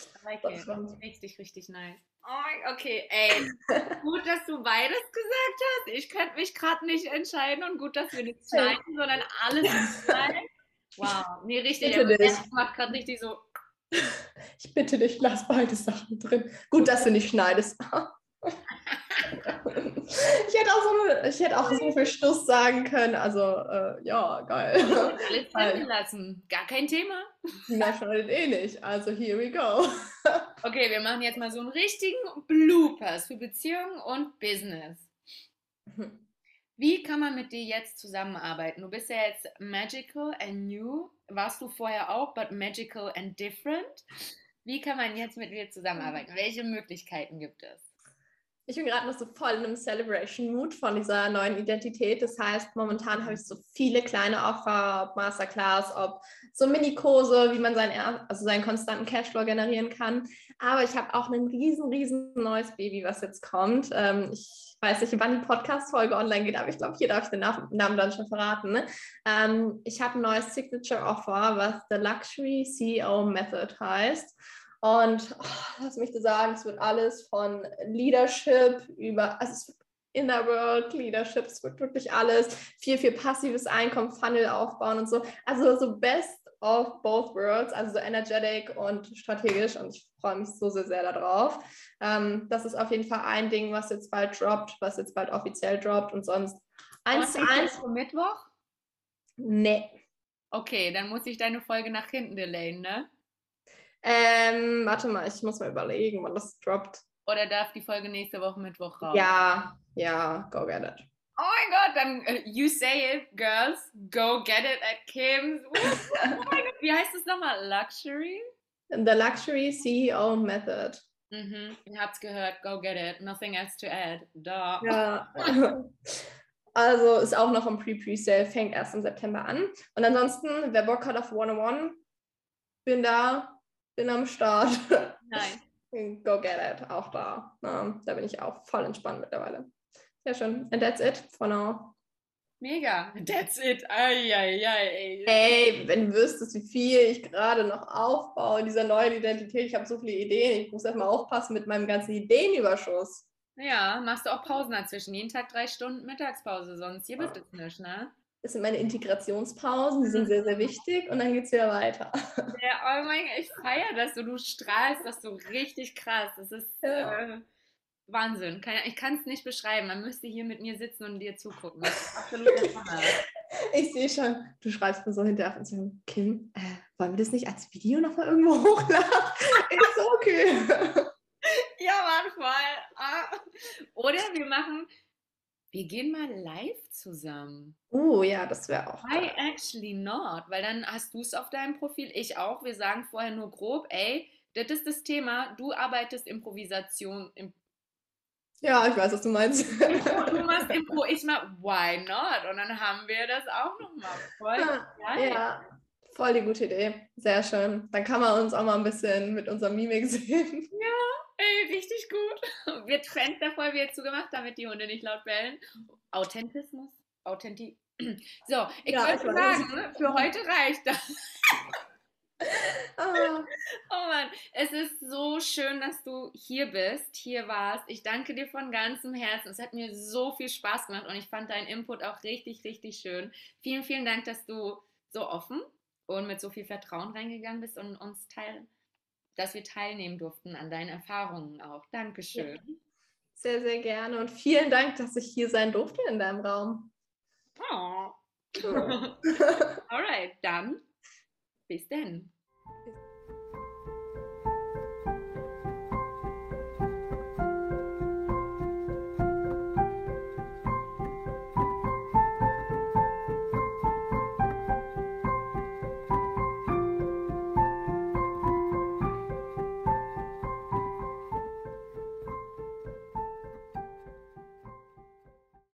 I like it. Richtig, richtig nice. Oh, okay, ey. gut, dass du beides gesagt hast. Ich könnte mich gerade nicht entscheiden und gut, dass wir nichts schneiden, sondern alles schneiden. Wow, nee, richtig. Bitte dich. macht gerade richtig so. Ich bitte dich, lass beide Sachen drin. Gut, dass du nicht schneidest. Ich hätte auch so, ich hätte auch so viel Schluss sagen können. Also, äh, ja, geil. Alles lassen. Gar kein Thema. Na, schneidet eh nicht. Also, here we go. okay, wir machen jetzt mal so einen richtigen Bloopers für Beziehungen und Business. Wie kann man mit dir jetzt zusammenarbeiten? Du bist ja jetzt magical and new. Warst du vorher auch, but magical and different? Wie kann man jetzt mit dir zusammenarbeiten? Welche Möglichkeiten gibt es? Ich bin gerade noch so voll in einem Celebration-Mood von dieser neuen Identität. Das heißt, momentan habe ich so viele kleine Offer, ob Masterclass, ob so Mini-Kurse, wie man seinen, also seinen konstanten Cashflow generieren kann. Aber ich habe auch ein riesen, riesen neues Baby, was jetzt kommt. Ähm, ich weiß nicht, wann die Podcast-Folge online geht, aber ich glaube, hier darf ich den Namen dann schon verraten. Ne? Ähm, ich habe ein neues Signature-Offer, was The Luxury CEO Method heißt. Und oh, lass mich dir sagen, es wird alles von Leadership über, also es wird Inner World Leadership, es wird wirklich alles, viel, viel passives Einkommen, Funnel aufbauen und so. Also so best of both worlds, also so energetic und strategisch und ich freue mich so sehr, sehr darauf. Ähm, das ist auf jeden Fall ein Ding, was jetzt bald droppt, was jetzt bald offiziell droppt und sonst eins zu eins. Mittwoch? Nee. Okay, dann muss ich deine Folge nach hinten delayen, ne? Ähm, warte mal, ich muss mal überlegen, wann das droppt. Oder darf die Folge nächste Woche Mittwoch raus? Ja, ja, go get it. Oh mein Gott, dann uh, you say it, girls, go get it at Kim's. oh mein Gott, wie heißt es nochmal? Luxury? The Luxury CEO Method. Mhm, ihr habt's gehört, go get it. Nothing else to add. Da. Ja. Also ist auch noch im Pre-Pre-Sale, fängt erst im September an. Und ansonsten, wer Bock hat auf 101, bin da, bin am Start. Nein. Go get it, auch da. Na, da bin ich auch voll entspannt mittlerweile. Sehr schön. And that's it for now. Mega. That's it. Ai, ai, ai. Ey, wenn du wüsstest, wie viel ich gerade noch aufbaue in dieser neuen Identität. Ich habe so viele Ideen. Ich muss erstmal aufpassen mit meinem ganzen Ideenüberschuss. Ja, machst du auch Pausen dazwischen. Jeden Tag drei Stunden Mittagspause, sonst hier wird es nicht, ne? Das sind meine Integrationspausen, die sind sehr, sehr wichtig und dann geht es wieder weiter. Ja, oh mein Gott, ich feiere das so, du strahlst das so richtig krass. Das ist ja. äh, Wahnsinn. Ich kann es nicht beschreiben. Man müsste hier mit mir sitzen und dir zugucken. Das ist absolut Ich sehe schon, du schreibst mir so hinterher und sagst, Kim, äh, wollen wir das nicht als Video nochmal irgendwo hochladen? ist okay. ja, Mann, voll. Ah. Oder wir machen, wir gehen mal live zusammen. Oh ja, das wäre auch. Why actually not? Weil dann hast du es auf deinem Profil, ich auch. Wir sagen vorher nur grob, ey, das ist das Thema. Du arbeitest Improvisation. Im ja, ich weiß, was du meinst. du machst Impro, ich mach Why not? Und dann haben wir das auch nochmal. Voll ja, ja, voll die gute Idee. Sehr schön. Dann kann man uns auch mal ein bisschen mit unserer Mimik sehen. Ja. Ey, richtig gut. Wird Fenster voll wie zugemacht, damit die Hunde nicht laut bellen. Authentismus? Authenti so, ich ja, wollte sagen, ne, für heute reicht das. oh. oh Mann, es ist so schön, dass du hier bist, hier warst. Ich danke dir von ganzem Herzen. Es hat mir so viel Spaß gemacht und ich fand deinen Input auch richtig, richtig schön. Vielen, vielen Dank, dass du so offen und mit so viel Vertrauen reingegangen bist und uns teilen dass wir teilnehmen durften an deinen Erfahrungen auch. Dankeschön. Ja. Sehr, sehr gerne und vielen Dank, dass ich hier sein durfte in deinem Raum. Oh. Cool. Alright, dann bis denn.